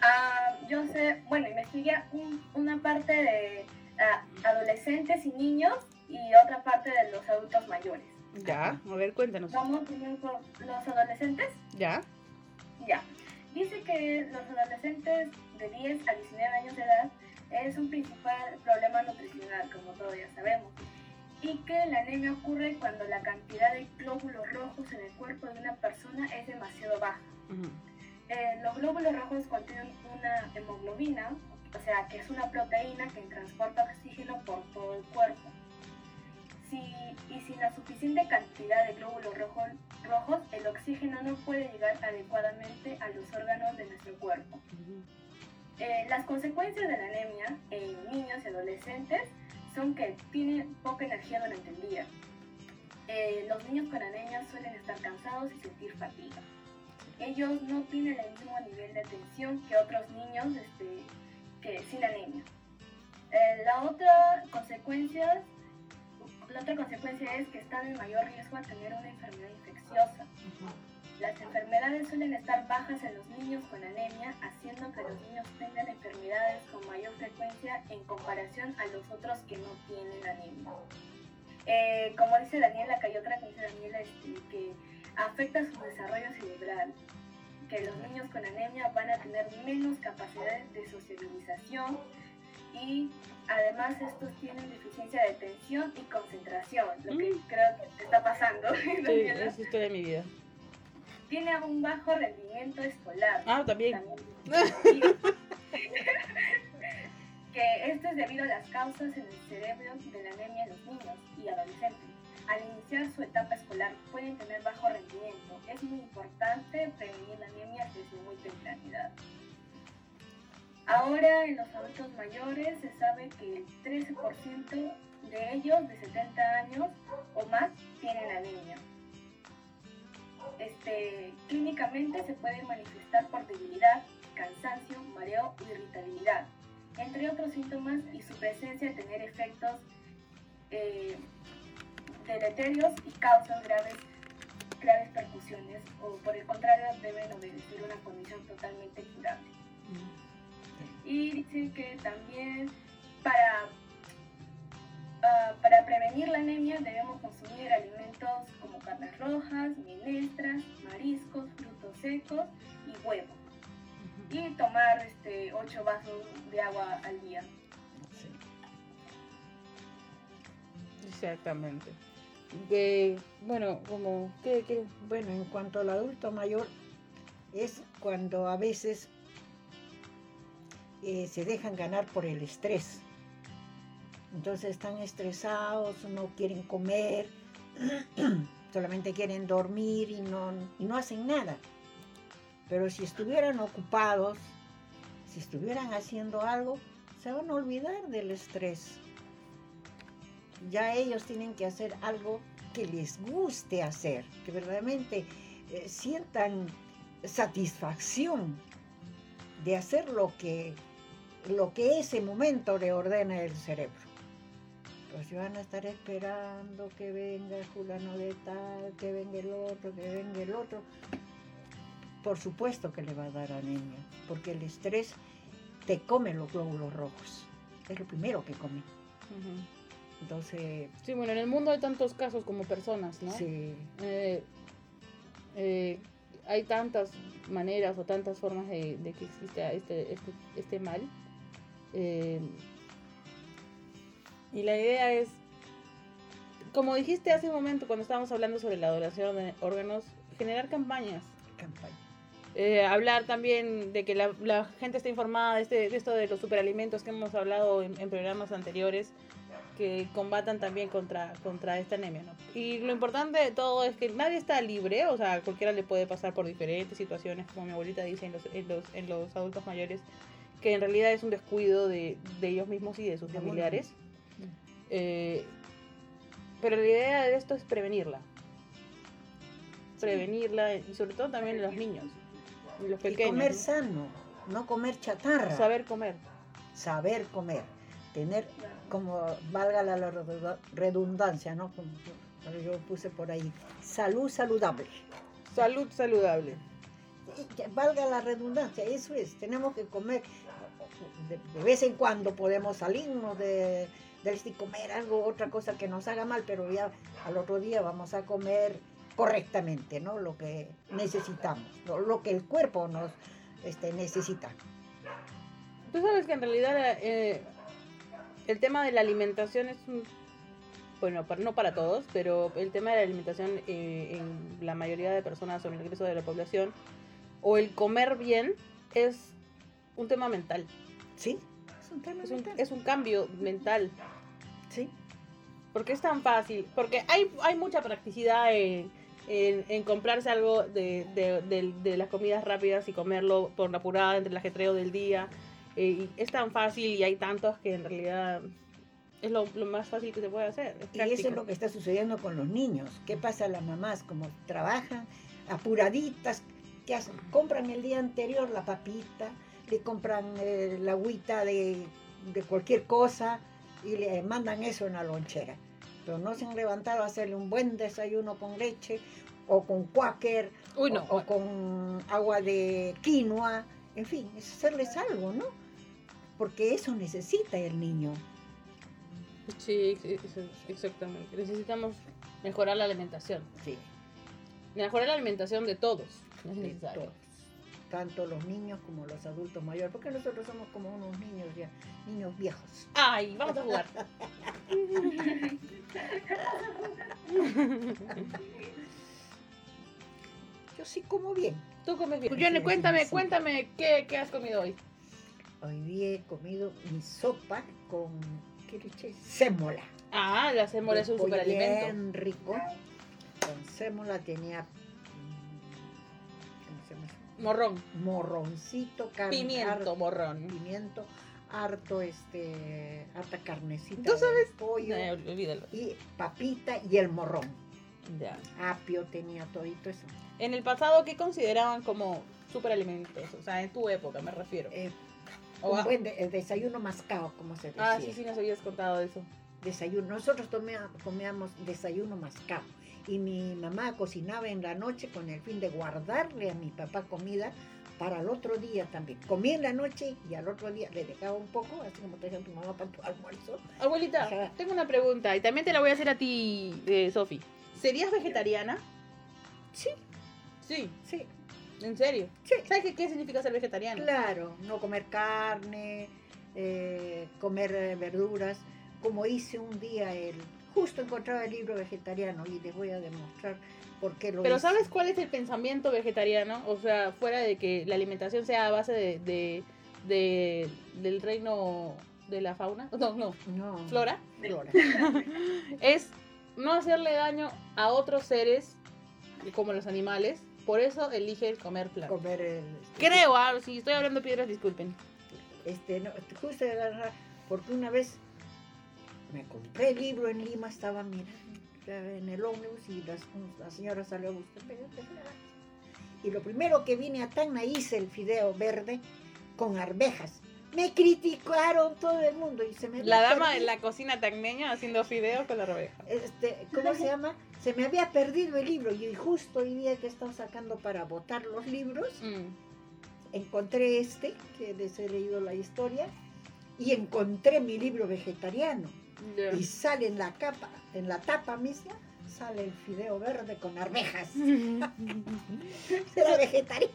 Ah, yo sé, bueno, investigué un- una parte de ah, adolescentes y niños y otra parte de los adultos mayores. Ya, a ver, cuéntanos. Vamos primero por los adolescentes. Ya. Ya. Dice que los adolescentes de 10 a 19 años de edad es un principal problema nutricional, como todos ya sabemos. Y que la anemia ocurre cuando la cantidad de glóbulos rojos en el cuerpo de una persona es demasiado baja. Eh, los glóbulos rojos contienen una hemoglobina, o sea, que es una proteína que transporta oxígeno por todo el cuerpo. Si, y sin la suficiente cantidad de glóbulos rojos, rojos, el oxígeno no puede llegar adecuadamente a los órganos de nuestro cuerpo. Eh, las consecuencias de la anemia en niños y adolescentes son que tienen poca energía durante el día. Eh, los niños con anemia suelen estar cansados y sentir fatiga. Ellos no tienen el mismo nivel de atención que otros niños este, que sin anemia. Eh, la otra consecuencia la otra consecuencia es que están en mayor riesgo a tener una enfermedad infecciosa. Las enfermedades suelen estar bajas en los niños con anemia, haciendo que los niños tengan enfermedades con mayor frecuencia en comparación a los otros que no tienen anemia. Eh, como dice Daniela, que hay otra que dice Daniela, este, que afecta su desarrollo cerebral, que los niños con anemia van a tener menos capacidades de sociabilización y además estos tienen deficiencia de atención y concentración, lo que Mm. creo que te está pasando. Sí, es historia de mi vida. tiene un bajo rendimiento escolar. Ah, también. También. que esto es debido a las causas en el cerebro de la anemia en los niños y adolescentes. Al iniciar su etapa escolar pueden tener bajo rendimiento. Es muy importante prevenir la anemia desde muy temprana edad. Ahora en los adultos mayores se sabe que el 13% de ellos de 70 años o más tienen anemia. Este, clínicamente se puede manifestar por debilidad, cansancio, mareo irritabilidad, entre otros síntomas y su presencia tener efectos eh, deleterios y causan graves, graves percusiones o por el contrario deben obedecer una condición totalmente curable. Y dice que también para, ah, para prevenir la anemia debemos consumir alimentos como carnes rojas, menestras, mariscos, frutos secos y huevo. Y tomar este, 8 vasos de agua al día. Sí. Exactamente. Que, bueno, como, ¿qué, qué? Bueno, en cuanto al adulto mayor, es cuando a veces eh, se dejan ganar por el estrés. Entonces están estresados, no quieren comer, solamente quieren dormir y no, hacen nada. Pero si estuvieran ocupados, si estuvieran haciendo algo, se van a olvidar del estrés. Ya ellos tienen que hacer algo que les guste hacer, que verdaderamente eh, sientan satisfacción de hacer lo que, lo que ese momento le ordena el cerebro. Pues si van a estar esperando que venga el fulano de tal, que venga el otro, que venga el otro, Por supuesto que le va a dar anemia, porque el estrés te come los glóbulos rojos. Es lo primero que come. Entonces, Sí, bueno, en el mundo hay tantos casos como personas, ¿no? sí, Eh, eh, hay tantas maneras o tantas formas de, de que exista este, este, este mal. Eh, y la idea es, como dijiste hace un momento cuando estábamos hablando sobre la donación de órganos, generar campañas. campaña. Eh, hablar también de que la, la gente esté informada de, este, de esto de los superalimentos que hemos hablado en, en programas anteriores que combatan también contra, contra esta anemia. ¿no? Y lo importante de todo es que nadie está libre, o sea, cualquiera le puede pasar por diferentes situaciones, como mi abuelita dice en los, en los, en los adultos mayores, que en realidad es un descuido de, de ellos mismos y de sus familiares. mismo. Eh, pero la idea de esto es prevenirla. Prevenirla y sobre todo también en los niños, en los Y pequeños. comer ¿no? sano, no comer chatarra. Saber comer. saber comer, tener, como valga la redundancia, ¿no? Como yo puse por ahí, salud saludable. Salud saludable. Y que valga la redundancia, eso es, tenemos que comer, de, de vez en cuando podemos salirnos de, del y comer algo, otra cosa que nos haga mal, pero ya al otro día vamos a comer correctamente, ¿no? Lo que necesitamos, lo, lo que el cuerpo nos este, necesita. Tú sabes que en realidad eh, el tema de la alimentación es un... Bueno, para- no para todos, pero el tema de la alimentación eh, en la mayoría de personas o en el ingreso de la población, o el comer bien, es un tema mental. ¿Sí? Es un tema Es un, mental. es un cambio mental. Sí. Porque es tan fácil. Porque hay, hay mucha practicidad en, en- en comprarse algo de, de- de- de las comidas rápidas y comerlo por la apurada entre el ajetreo del día. Eh, y es tan fácil y hay tantos que en realidad es lo, lo más fácil que se puede hacer. Es Y eso es lo que está sucediendo con los niños. ¿Qué pasa? Las mamás, como trabajan apuraditas, ¿qué hacen? Compran el día anterior la papita, le compran eh, la agüita de, de cualquier cosa y le mandan eso en la lonchera. Pero no se han levantado a hacerle un buen desayuno con leche o con cuáquer Uy, no. o, o con agua de quinoa. En fin, es hacerles algo, ¿no? Porque eso necesita el niño. Sí, ex- ex- exactamente. Necesitamos mejorar la alimentación. Sí. Mejorar la alimentación de todos. De todos, tanto los niños como los adultos mayores, porque nosotros somos como unos niños ya, niños viejos. Ay, vamos a jugar. Yo sí como bien. Tú comes bien. Johnny, sí, cuéntame, cuéntame, ¿qué, ¿qué has comido hoy? Hoy día he comido mi sopa con, ¿qué le eché? Sémola. Ah, la sémola es un superalimento. Bien rico. Con sémola tenía, mm. Morrón. Morroncito, carne, Pimiento, morrón. pimiento, harto, este, harta carnecita ¿Tú sabes? pollo No, olvídalo. y papita y el morrón. Ya. apio tenía todito eso. En el pasado, ¿qué consideraban como superalimentos? O sea, en tu época me refiero. Eh, un buen de- el desayuno mascado, como se decía. Ah, sí, sí, nos habías contado eso. Desayuno. Nosotros comíamos desayuno mascado. Y mi mamá cocinaba en la noche con el fin de guardarle a mi papá comida para el otro día también. Comía en la noche y al otro día le dejaba un poco, así como te tu mamá para tu almuerzo. Abuelita, tengo una pregunta y también te la voy a hacer a ti, eh, Sofi. ¿Serías vegetariana? Sí, Sí, sí, en serio. Sí. ¿Sabes qué, qué significa ser vegetariano? claro. No comer carne, eh, comer eh, verduras. Como hice un día, el, justo encontraba el libro vegetariano y les voy a demostrar por qué lo Pero hice. ¿sabes cuál es el pensamiento vegetariano? O sea, fuera de que la alimentación sea a base de, de- de- del reino de la fauna, no, no, No. flora, Flora. es no hacerle daño a otros seres como los animales. Por eso elige comer plantas. comer el, Creo, ah, si estoy hablando piedras, disculpen. este no, justo de agarrar, porque una vez me compré el libro en Lima estaba mirando en el ómnibus y las- la señora salió a buscar y lo primero que vine a Tacna hice el fideo verde con arvejas Me criticaron todo el mundo y se me La dama en la cocina tacneña haciendo fideos con la arveja. este, ¿cómo se llama? Se me había perdido el libro y justo hoy día que estaba sacando para votar los libros, Mm. encontré este, que les he leído la historia, y encontré mi libro vegetariano. Y sale en la capa, en la tapa misma, sale el fideo verde con arvejas. Era vegetariano.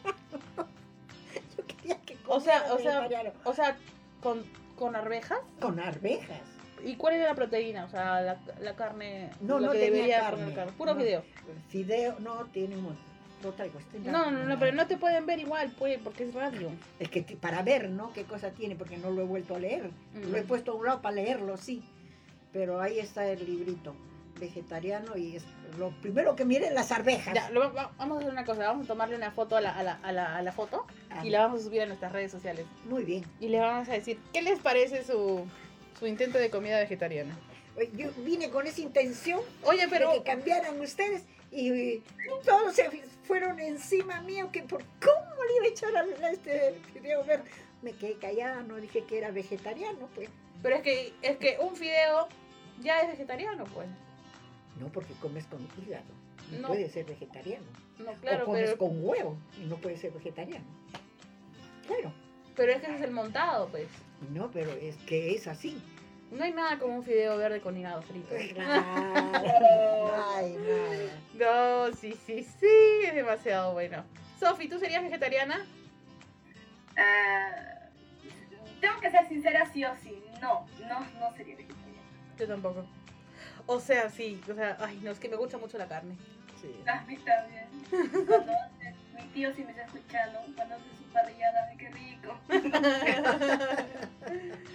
Yo quería que O sea, o sea, o sea, con, con arvejas. con arvejas. ¿Y cuál era la proteína? O sea, la, la carne. No, no que tenía debería carne. carne. Puro No. fideo. Fideo, no, tiene un en la- No, no, no, pero no te pueden ver igual, pues, porque es radio. Es que para ver, ¿no? ¿Qué cosa tiene? Porque no lo he vuelto a leer. Lo he Mm. puesto a un lado para leerlo, sí. Pero ahí está el librito vegetariano y es lo primero que miren las arvejas. Ya, lo- va- vamos a hacer una cosa, vamos a tomarle una foto a la, a la, a la, a la foto Ah, y la vamos a subir a nuestras redes sociales. Muy bien. Y les vamos a decir, ¿qué les parece su, su intento de comida vegetariana? Yo vine con esa intención Oye, pero pero... que cambiaran ustedes y, y todos se fueron encima mío que por cómo le iba a echar a a este fideo verde. Me quedé callada, no dije que era vegetariano, pues. Pero es que, es que un fideo ya es vegetariano, pues. No, porque comes con hígado. No, No. puede ser vegetariano. No, claro, o comes pero, con huevo y no puede ser vegetariano. Claro. pero es que ese es el montado, pues. No, pero es que es así. No hay nada como un fideo verde con hígado frito. Ay. No, sí, sí, sí, es demasiado bueno. Sofi, ¿tú serías vegetariana? Ah, tengo que ser sincera, sí o sí. No, no, no sería vegetariana. Yo tampoco. O sea, sí, o sea, ay, no, es que me gusta mucho la carne. Sí. A mí también. Cuando hace- mi tío si me está escuchando, cuando hace su parrillada, ay, qué rico.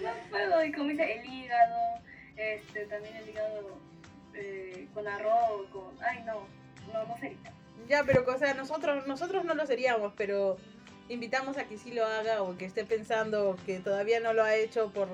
No puedo, y como dice, el hígado, este, también el hígado eh, con arroz, con... Ay, no, no, no sería. Ya, pero o sea, nosotros, nosotros no lo seríamos, pero invitamos a que sí lo haga o que esté pensando que todavía no lo ha hecho por,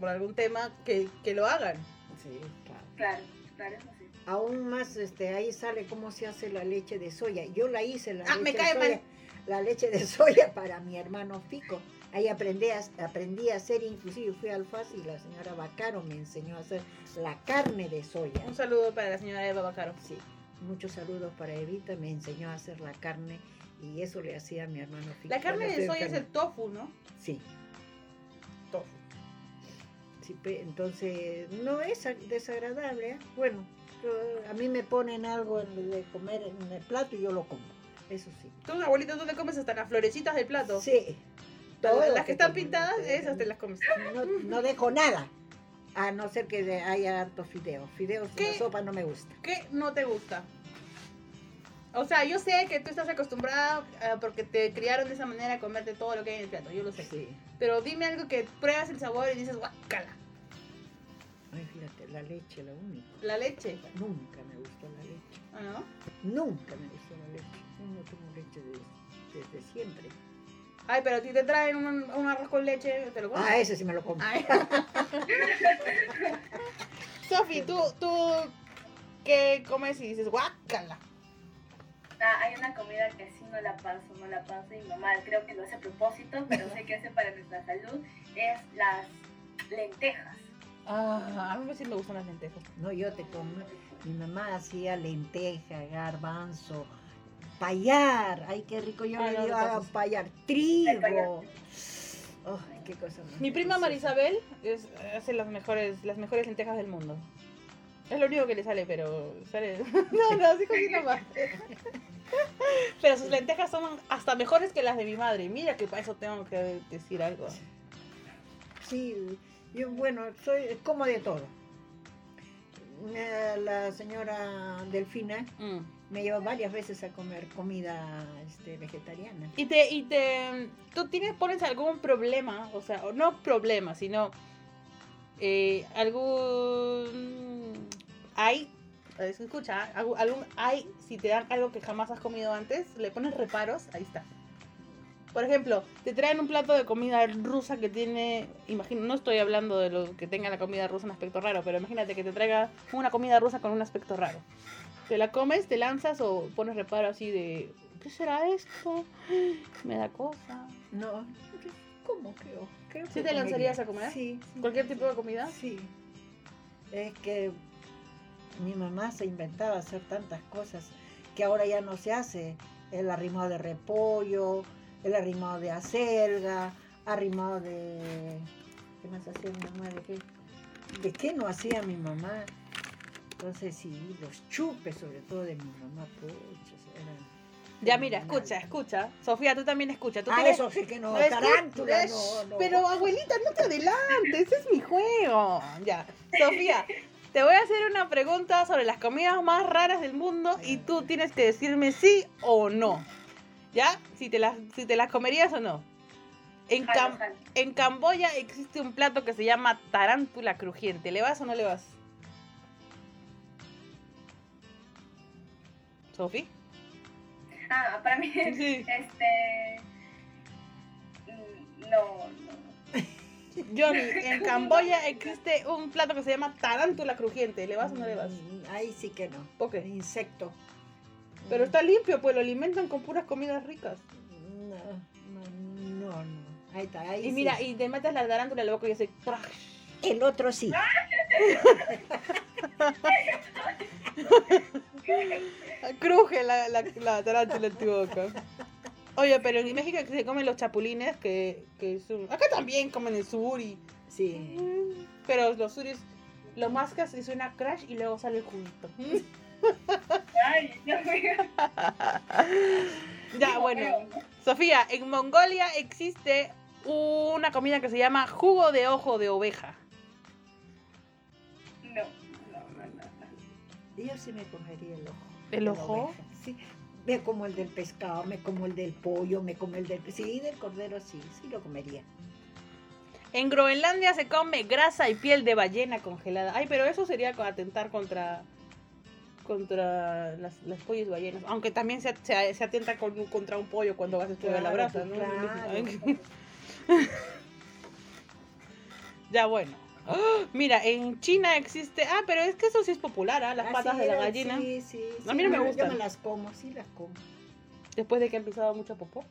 por algún tema, que, que lo hagan. Sí, claro. Claro, claro, eso sí. Aún más, este, ahí sale cómo se hace la leche de soya. Yo la hice, la Ah, leche me de cae soya. mal. La leche de soya para mi hermano Fico. Ahí aprendí a, aprendí a hacer, inclusive fui al FAS y la señora Bacaro me enseñó a hacer la carne de soya. Un saludo para la señora Eva Bacaro. Sí, muchos saludos para Evita, me enseñó a hacer la carne y eso le hacía a mi hermano Fico. La carne de soya es el tofu, ¿no? Sí, Tofu. sí, entonces no es desagradable. ¿eh? Bueno, a mí me ponen algo de comer en el plato y yo lo como, eso sí. Tú, abuelito, tú le comes hasta las florecitas del plato. Sí. Todo las que están pintadas, te- esas te las comes. No, no dejo nada. A no ser que haya harto fideo. Fideos en la sopa no me gusta. ¿Qué no te gusta? O sea, yo sé que tú estás acostumbrada ah, porque te criaron de esa manera a comerte todo lo que hay en el plato, yo lo sé. Sí. Pero dime algo que pruebas el sabor y dices, guácala. Ay, fíjate, la leche, la única. La leche. Nunca me gustó Nunca me gustó la leche. Yo no tomo leche de- desde siempre. Ay, pero a ti te traen un, un arroz con leche, te lo comes. Ah, ese sí me lo como. Sofi, tú, tú, ¿qué comes y dices, guácala? Ah, hay una comida que sí no la paso, no la paso y mamá creo que lo hace a propósito, pero sé que hace para nuestra salud, es las lentejas. Ah, a mí sí me gustan las lentejas. No, yo te como. Mi mamá hacía lenteja, garbanzo, payar. Ay, qué rico. Yo Ah, le digo a payar. Trigo. Qué cosa más Mi prima. Marisabel es, hace las mejores, las mejores lentejas del mundo. Es lo único que le sale, pero sale. No, no, así cosita más. Pero sus lentejas son hasta mejores que las de mi madre. Mira que para eso tengo que decir algo. Sí, yo, bueno, soy como de todo. La señora Delfina Mm. me lleva varias veces a comer comida este, vegetariana. Y te, y te, tú tienes, pones algún problema, o sea, no problema, sino eh, algún, hay, escucha, algún hay, si te dan algo que jamás has comido antes, le pones reparos, ahí está. Por ejemplo, te traen un plato de comida rusa que tiene, imagino, no estoy hablando de lo que tenga la comida rusa un aspecto raro, pero imagínate que te traiga una comida rusa con un aspecto raro. Te la comes, te lanzas o pones reparo así de, ¿qué será esto? Me da cosa. No, como creo. creo ¿Sí que te lanzarías comería. a comer? Sí. sí. ¿Cualquier tipo de comida? Sí. Es que mi mamá se inventaba hacer tantas cosas que ahora ya no se hace. El arrimado de repollo, el arrimado de acelga, arrimado de... ¿Qué más hacía mi mamá? ¿De qué? ¿De qué no hacía mi mamá? Entonces sí, los chupes sobre todo de mi mamá, pucha, eran Ya, mira, escucha, escucha. Sofía, tú también escucha. ¿Tú Ah, eso sí que tarántula, no, no. Pero abuelita, no te adelantes, ese es mi juego. Ya, Sofía, te voy a hacer una pregunta sobre las comidas más raras del mundo y tú tienes que decirme sí o no. ¿Ya? Si te las, si te las comerías o no. En, Jalo, Cam- jalo. en Camboya existe un plato que se llama tarántula crujiente. ¿Le vas o no le vas? ¿Sofi? Ah, para mí, Sí. este. mm, No, no. Johnny, en Camboya existe un plato que se llama tarántula crujiente. ¿Le vas o no le vas? Mm, Ahí sí que no. ¿Por qué? Insecto. Pero está limpio, pues lo alimentan con puras comidas ricas. No, no, no. no. Ahí está, ahí Y sí. mira, y te metes la tarántula boca y hace crash. El otro sí. Cruje la, la, la tarántula en tu boca. Oye, pero en México se comen los chapulines, que, que es un- Acá también comen el suri. Sí. Pero los suris lo mascas y suena crash y luego sale el juguito. Ay, Dios mío. Ya, bueno. Sofía, en Mongolia existe una comida que se llama jugo de ojo de oveja. No, no, no, no. no. Yo sí me comería el ojo. ¿El ojo? Sí. Me como el del pescado, me como el del pollo, me como el del... Sí, del cordero sí, sí lo comería. En Groenlandia se come grasa y piel de ballena congelada. Ay, pero eso sería atentar contra contra las, las pollos ballenas. Aunque también se, se, se atenta con, contra un pollo cuando vas a estudiar la brasa, ¿no? claro. Ya, bueno. Mira, en China existe... Ah, pero es que eso sí es popular, ¿ah? Las Ah, patas sí, de la gallina. Sí, sí, sí. A mí no me gustan. Yo me las como, sí las como. Después de que han pisado mucha popó.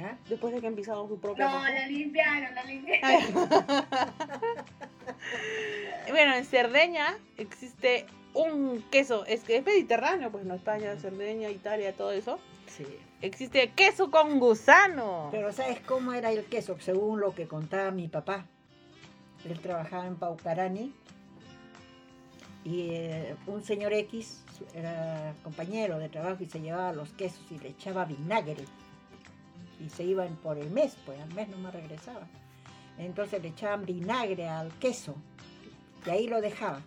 ¿Ah? Después de que han pisado su propia No, popó. la limpiaron, la limpiaron. Bueno, en Cerdeña existe un queso, es que es mediterráneo, pues no España, Cerdeña, Italia, todo eso. Sí. Existe queso con gusano. Pero ¿sabes cómo era el queso? Según lo que contaba mi papá. Él trabajaba en Paucarani y eh, un señor X era compañero de trabajo y se llevaba los quesos y le echaba vinagre. Y se iban por el mes, pues al mes no me regresaba. Entonces le echaban vinagre al queso y ahí lo dejaba.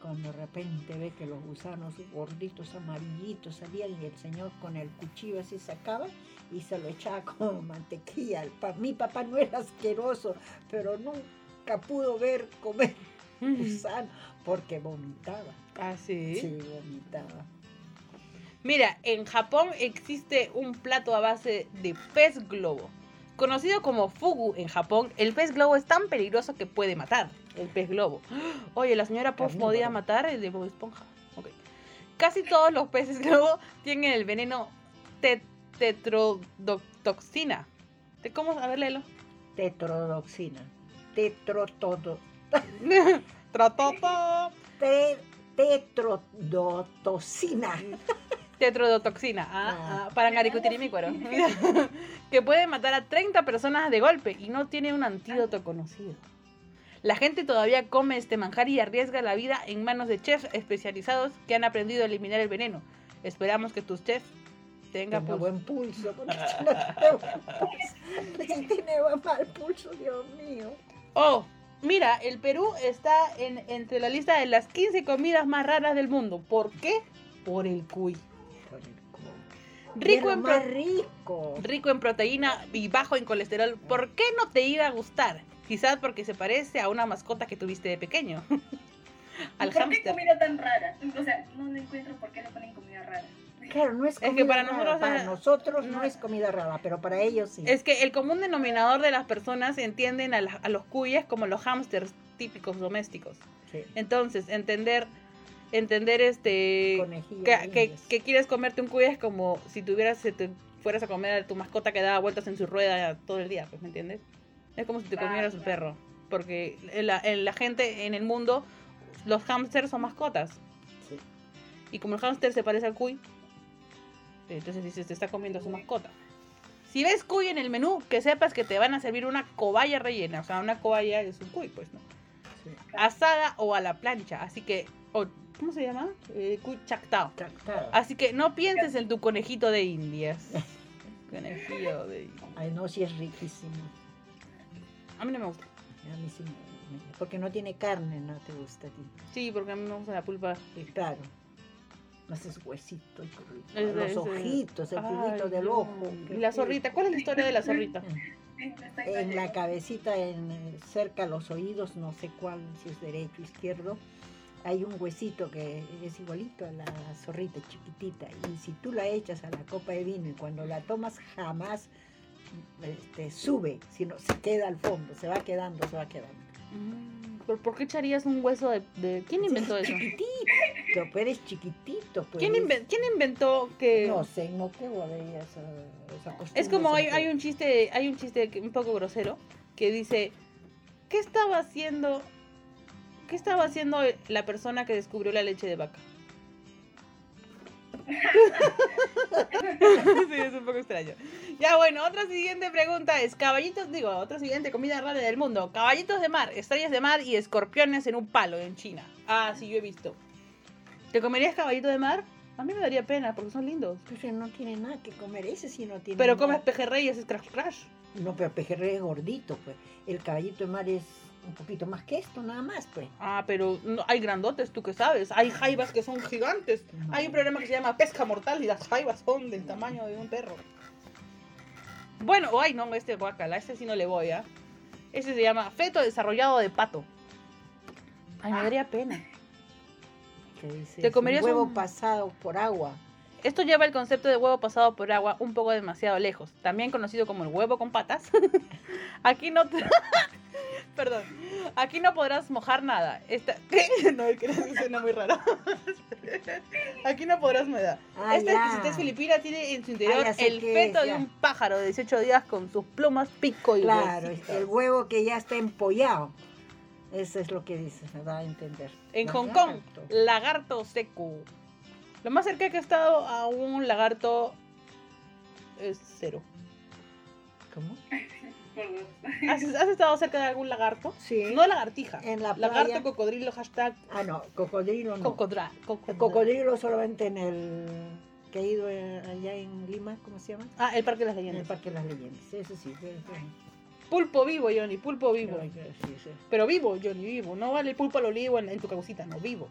Cuando de repente ve que los gusanos gorditos, amarillitos salían y el señor con el cuchillo así sacaba y se lo echaba como mantequilla. Mi papá no era asqueroso, pero nunca pudo ver comer gusano porque vomitaba. Ah, sí. Sí, vomitaba. Mira, en Japón existe un plato a base de pez globo. Conocido como fugu en Japón, el pez globo es tan peligroso que puede matar. El pez globo. Oye, la señora Puff podía matar el de Bob Esponja. Ok. Casi todos los peces globo tienen el veneno te- tetrodotoxina. ¿Te cómo? A ver, léelo. Tetrodoxina. Tetrotodo. Trototo. Te, tetrodotoxina. Tetrodotoxina. Ah, Ah. para cuero. que puede matar a 30 personas de golpe y no tiene un antídoto conocido. La gente todavía come este manjar y arriesga la vida en manos de chefs especializados que han aprendido a eliminar el veneno. Esperamos que tus chefs tengan Tenga pulso. buen pulso. Porque si no tiene buen pulso. Tiene mal pulso, Dios mío. Oh, mira, el Perú está en, entre la lista de las 15 comidas más raras del mundo. ¿Por qué? Por el cuy. Rico Es en, más rico. rico en proteína y bajo en colesterol. ¿Por qué no te iba a gustar? Quizás porque se parece a una mascota que tuviste de pequeño. Al ¿Por qué comida tan rara? O sea, no encuentro por qué le ponen comida rara. Claro, no es que comida para rara. nosotros, para nosotros no no- es comida rara, pero para ellos sí. Es que el común denominador de las personas entienden a, la- a los cuyes como los hámsters típicos domésticos. Sí. Entonces, entender, entender este que, que, que quieres comerte un cuy es como si tuvieras se te fueras a comer a tu mascota que daba vueltas en su rueda todo el día, pues, ¿me entiendes? Es como si te comieras un perro. Porque en la, en la gente en el mundo, los hámsters son mascotas. Sí. Y como el hámster se parece al cuy, entonces dices, te está comiendo a su mascota. Si ves cuy en el menú, que sepas que te van a servir una cobaya rellena. O sea, una cobaya es un cuy, pues, ¿no? Sí. Asada o a la plancha. Así que, o- ¿cómo se llama? Eh, chactao. Así que no pienses en tu conejito de indias. Conejillo de indias. Ay, no, sí es riquísimo. A mí no me gusta. A mí sí me- Porque no tiene carne, no te gusta a ti. Sí, porque a mí me gusta la pulpa. Y claro. Haces huesito y Es los es ojitos, el juguito del ojo. Y la zorrita. ¿Cuál es la historia de la zorrita? En la cabecita, en, eh, cerca a los oídos, no sé cuál, si es derecho o izquierdo, hay un huesito que es igualito a la zorrita chiquitita. Y si tú la echas a la copa de vino y cuando la tomas jamás este, sube, sino se queda al fondo, se va quedando, se va quedando. Mm, ¿Por, por qué echarías un hueso de, de- ¿Quién inventó Es eso? Chiquitito, pero es chiquitito. Pues. ¿Quién, inven- quién inventó que.? No sé, en Moquegua veía esa, esa costumbre. Es como hay, hay un chiste, hay un chiste un poco grosero que dice, ¿qué estaba haciendo, qué estaba haciendo la persona que descubrió la leche de vaca? sí, es un poco extraño. Ya bueno, otra siguiente pregunta es caballitos, digo, otra siguiente comida rara del mundo. Caballitos de mar, estrellas de mar y escorpiones en un palo en China. Ah, sí, yo he visto. ¿Te comerías caballito de mar? A mí me daría pena porque son lindos. Ese no tiene nada que comer, ese sí no tiene Pero nada. comes pejerrey y haces crash crash. No, pero pejerrey es gordito, pues. El caballito de mar es un poquito más que esto, nada más, pues. Ah, pero no, hay grandotes, tú que sabes. Hay jaivas que son gigantes. No. Hay un programa que se llama Pesca Mortal y las jaivas son del tamaño de un perro. Bueno, ay, no, este guacala, este sí no le voy, ¿ah? Este se llama Feto Desarrollado de Pato. Ay, me daría pena. Que dice, ¿Te un comerías huevo un- pasado por agua. Esto lleva el concepto de huevo pasado por agua un poco demasiado lejos, también conocido como el huevo con patas. Aquí no te... Perdón. Aquí no podrás mojar nada. Esta... No, es que suena muy raro. Aquí no podrás mojar. Ah, Esta ya. exquisitez filipina tiene en su interior Ah, el feto de un pájaro de 18 días con sus plumas, pico y Claro, huesitos. el huevo que ya está empollado. Eso es lo que dice, me da a entender. En Hong Kong, lagarto. lagarto seco. Lo más cerca que he estado a un lagarto es cero. ¿Cómo? ¿Has, has estado cerca de algún lagarto? Sí. No lagartija. En la Lagarto, playa. cocodrilo, hashtag Ah, no, cocodrilo no. cocodra. El cocodrilo solamente en el que he ido allá en Lima, ¿cómo se llama? Ah, el Parque de las En el Leyendas. Parque de las Leyendas. Eso sí. Pulpo vivo, Johnny, pulpo vivo. Sí, sí. Pero vivo, Johnny, vivo. No vale el pulpo al olivo en, en tu caucita, no, vivo.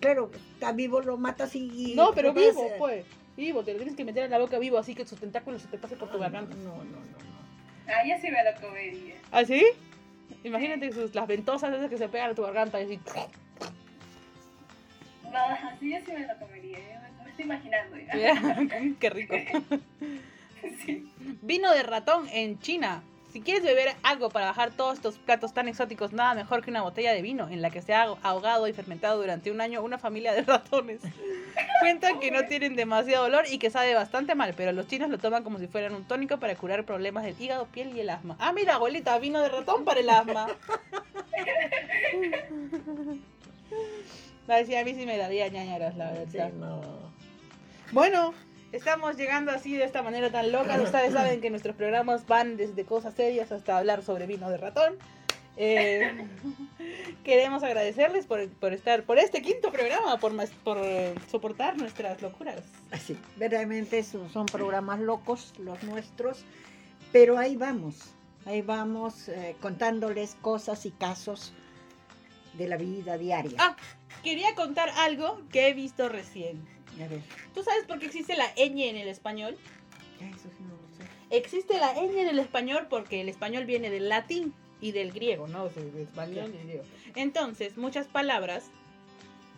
Claro, está vivo, lo matas y... No, pero vivo, eh, pues. Vivo, te lo tienes que meter en la boca vivo así que sus tentáculos se te pasen por tu No, garganta. no, no, no. no. Ah, ya sí me lo comería. ¿Ah, sí? Imagínate sus, las ventosas esas que se pegan a tu garganta y así. No, así yo sí me lo comería. me estoy imaginando ya. Qué rico. Sí. Vino de ratón en China. Si quieres beber algo para bajar todos estos platos tan exóticos, nada mejor que una botella de vino en la que se ha ahogado y fermentado durante un año una familia de ratones. Cuentan que no tienen demasiado olor y que sabe bastante mal, pero los chinos lo toman como si fueran un tónico para curar problemas del hígado, piel y el asma. Ah, mira, abuelita, vino de ratón para el asma. Sí, a mí sí me daría ñañaras, la Sí, verdad. no. Bueno, estamos llegando así de esta manera tan loca. Ustedes saben que nuestros programas van desde cosas serias hasta hablar sobre vino de ratón. Eh, queremos agradecerles por, por estar por este quinto programa, por, por eh, soportar nuestras locuras. Así, verdaderamente son, son programas locos los nuestros, pero ahí vamos, ahí vamos eh, contándoles cosas y casos de la vida diaria. Ah. Quería contar algo que he visto recién. A ver, ¿Tú sabes por qué existe la ñ en el español? ya, eso sí no lo sé. Existe la ñ en el español porque el español viene del latín y del griego, ¿no? O sea, del español y griego. Entonces, muchas palabras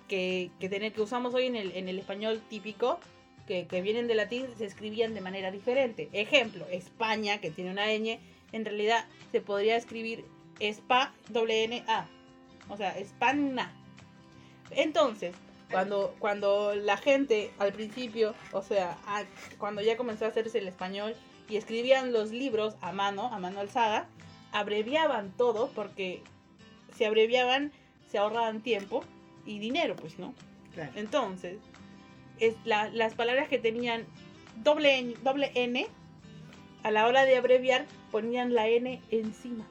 que, que, tener- que usamos hoy en el, en el español típico, que, que vienen del latín, se escribían de manera diferente. Ejemplo, España, que tiene una ñ, en realidad se podría escribir spa, doble N, A. O sea, España. Entonces, Cuando, cuando la gente al principio, o sea, a- cuando ya comenzó a hacerse el español y escribían los libros a mano, a mano alzada, abreviaban todo porque si abreviaban se ahorraban tiempo y dinero, pues, ¿no? Claro. Entonces, es la- las palabras que tenían doble, N- doble N, a la hora de abreviar ponían la N encima.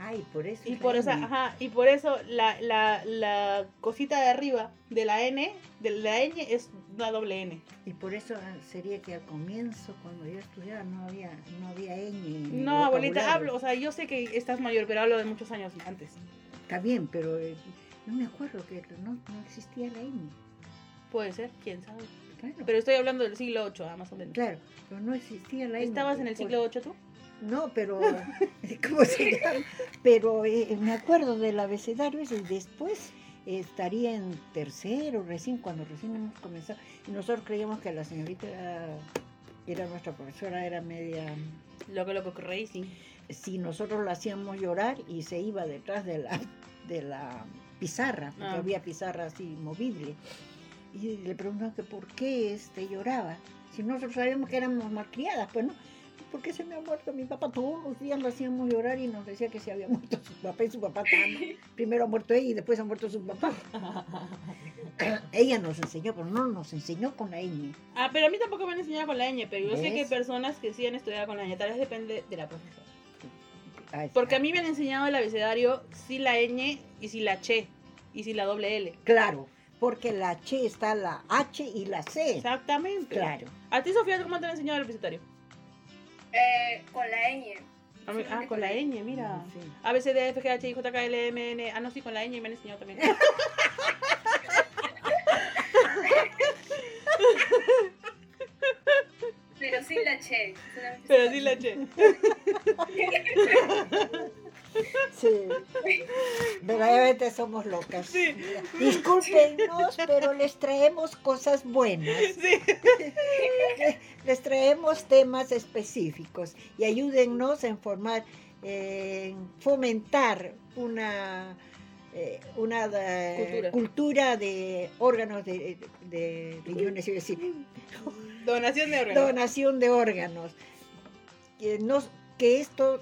Ay, por eso. Y por, esa, N. ajá, y por eso la, la, la cosita de arriba de la N, de la N es una doble N. Y por eso ah, sería que al comienzo, cuando yo estudiaba, no había, no había ñ. No, abuelita, hablo, o sea, yo sé que estás mayor, pero hablo de muchos años antes. Está bien, pero eh, no me acuerdo que no, no existía la ñ. Puede ser, quién sabe. Claro, Pero estoy hablando del siglo VIII, ah, más o menos. claro, pero no existía la ñ. ¿Estabas en el Por- siglo VIII tú? No, pero. ¿Cómo se llama? Pero eh, me acuerdo del abecedario y después estaría en tercero, recién, cuando recién hemos comenzado. Y nosotros creíamos que la señorita era, nuestra profesora, era media. Loco, loco, crazy. Si nosotros la hacíamos llorar y se iba detrás de la, de la pizarra, porque Ah. había pizarra así movible. Y le preguntamos que por qué este, lloraba. Si nosotros sabíamos que éramos malcriadas, pues no. ¿Por qué se me ha muerto mi papá? Todos los días lo hacíamos llorar y nos decía que se había muerto su papá y su papá estaba- Primero ha muerto ella y después ha muerto su papá. ella nos enseñó, pero no nos enseñó con la ñ. Ah, pero a mí tampoco me han enseñado con la ñ, pero yo sé que hay personas que sí han estudiado con la ñ, tal vez depende de la profesora. Porque a mí me han enseñado el abecedario sí la ñ y sí la che y sí la doble L. Claro, porque la H está la H y la C. Exactamente. Claro. ¿A ti, Sofía, cómo te han enseñado el abecedario? Eh, con la ñ. Ah, con la ñ, mira. Sí. A, B, C, D, F, G, H, I, J, K, L, M, N. Ah, no, sí, con la ñ me han enseñado también. Pero sin la che. Pero sin la che. Sí. Verdaderamente somos locas. Sí. Discúlpenos, pero les traemos cosas buenas. Sí. Les traemos temas específicos y ayúdennos en formar, eh, en fomentar una, eh, una eh, Cultura. cultura de órganos de, de riñones, iba a decir, Donación de órganos. donación de órganos. Que, que esto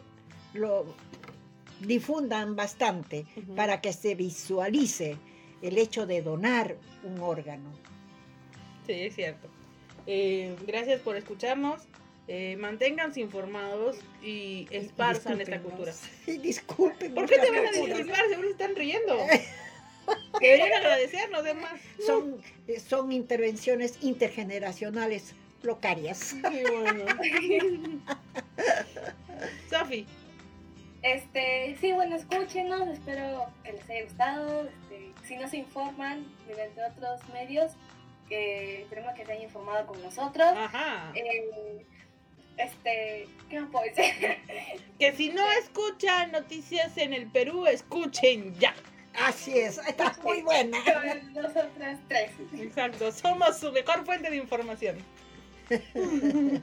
lo difundan bastante para que se visualice el hecho de donar un órgano. Sí, es cierto. Eh, gracias por escucharnos. Eh, manténganse informados y esparzan esta cultura. Y disculpen. ¿Por qué te van a disculpar? Seguro se están riendo. Deberían agradecernos, además. Son, eh, son intervenciones intergeneracionales locarias. Qué bueno. Sofi, Este, sí, bueno, escúchenos, espero que les haya gustado. Este, si no se informan mediante otros medios, que esperemos que se hayan informado con nosotros. ajá. Eh, este, ¿qué más puedo decir? Que si no escuchan noticias en el Perú, escuchen ya. Así es, está muy buena. Nosotras tres. Exacto, somos su mejor fuente de información.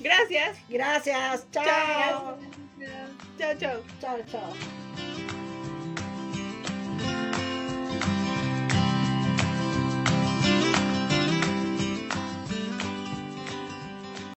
Gracias. Gracias, chao. Chao. Gracias. Chao, chao. Chao, chao.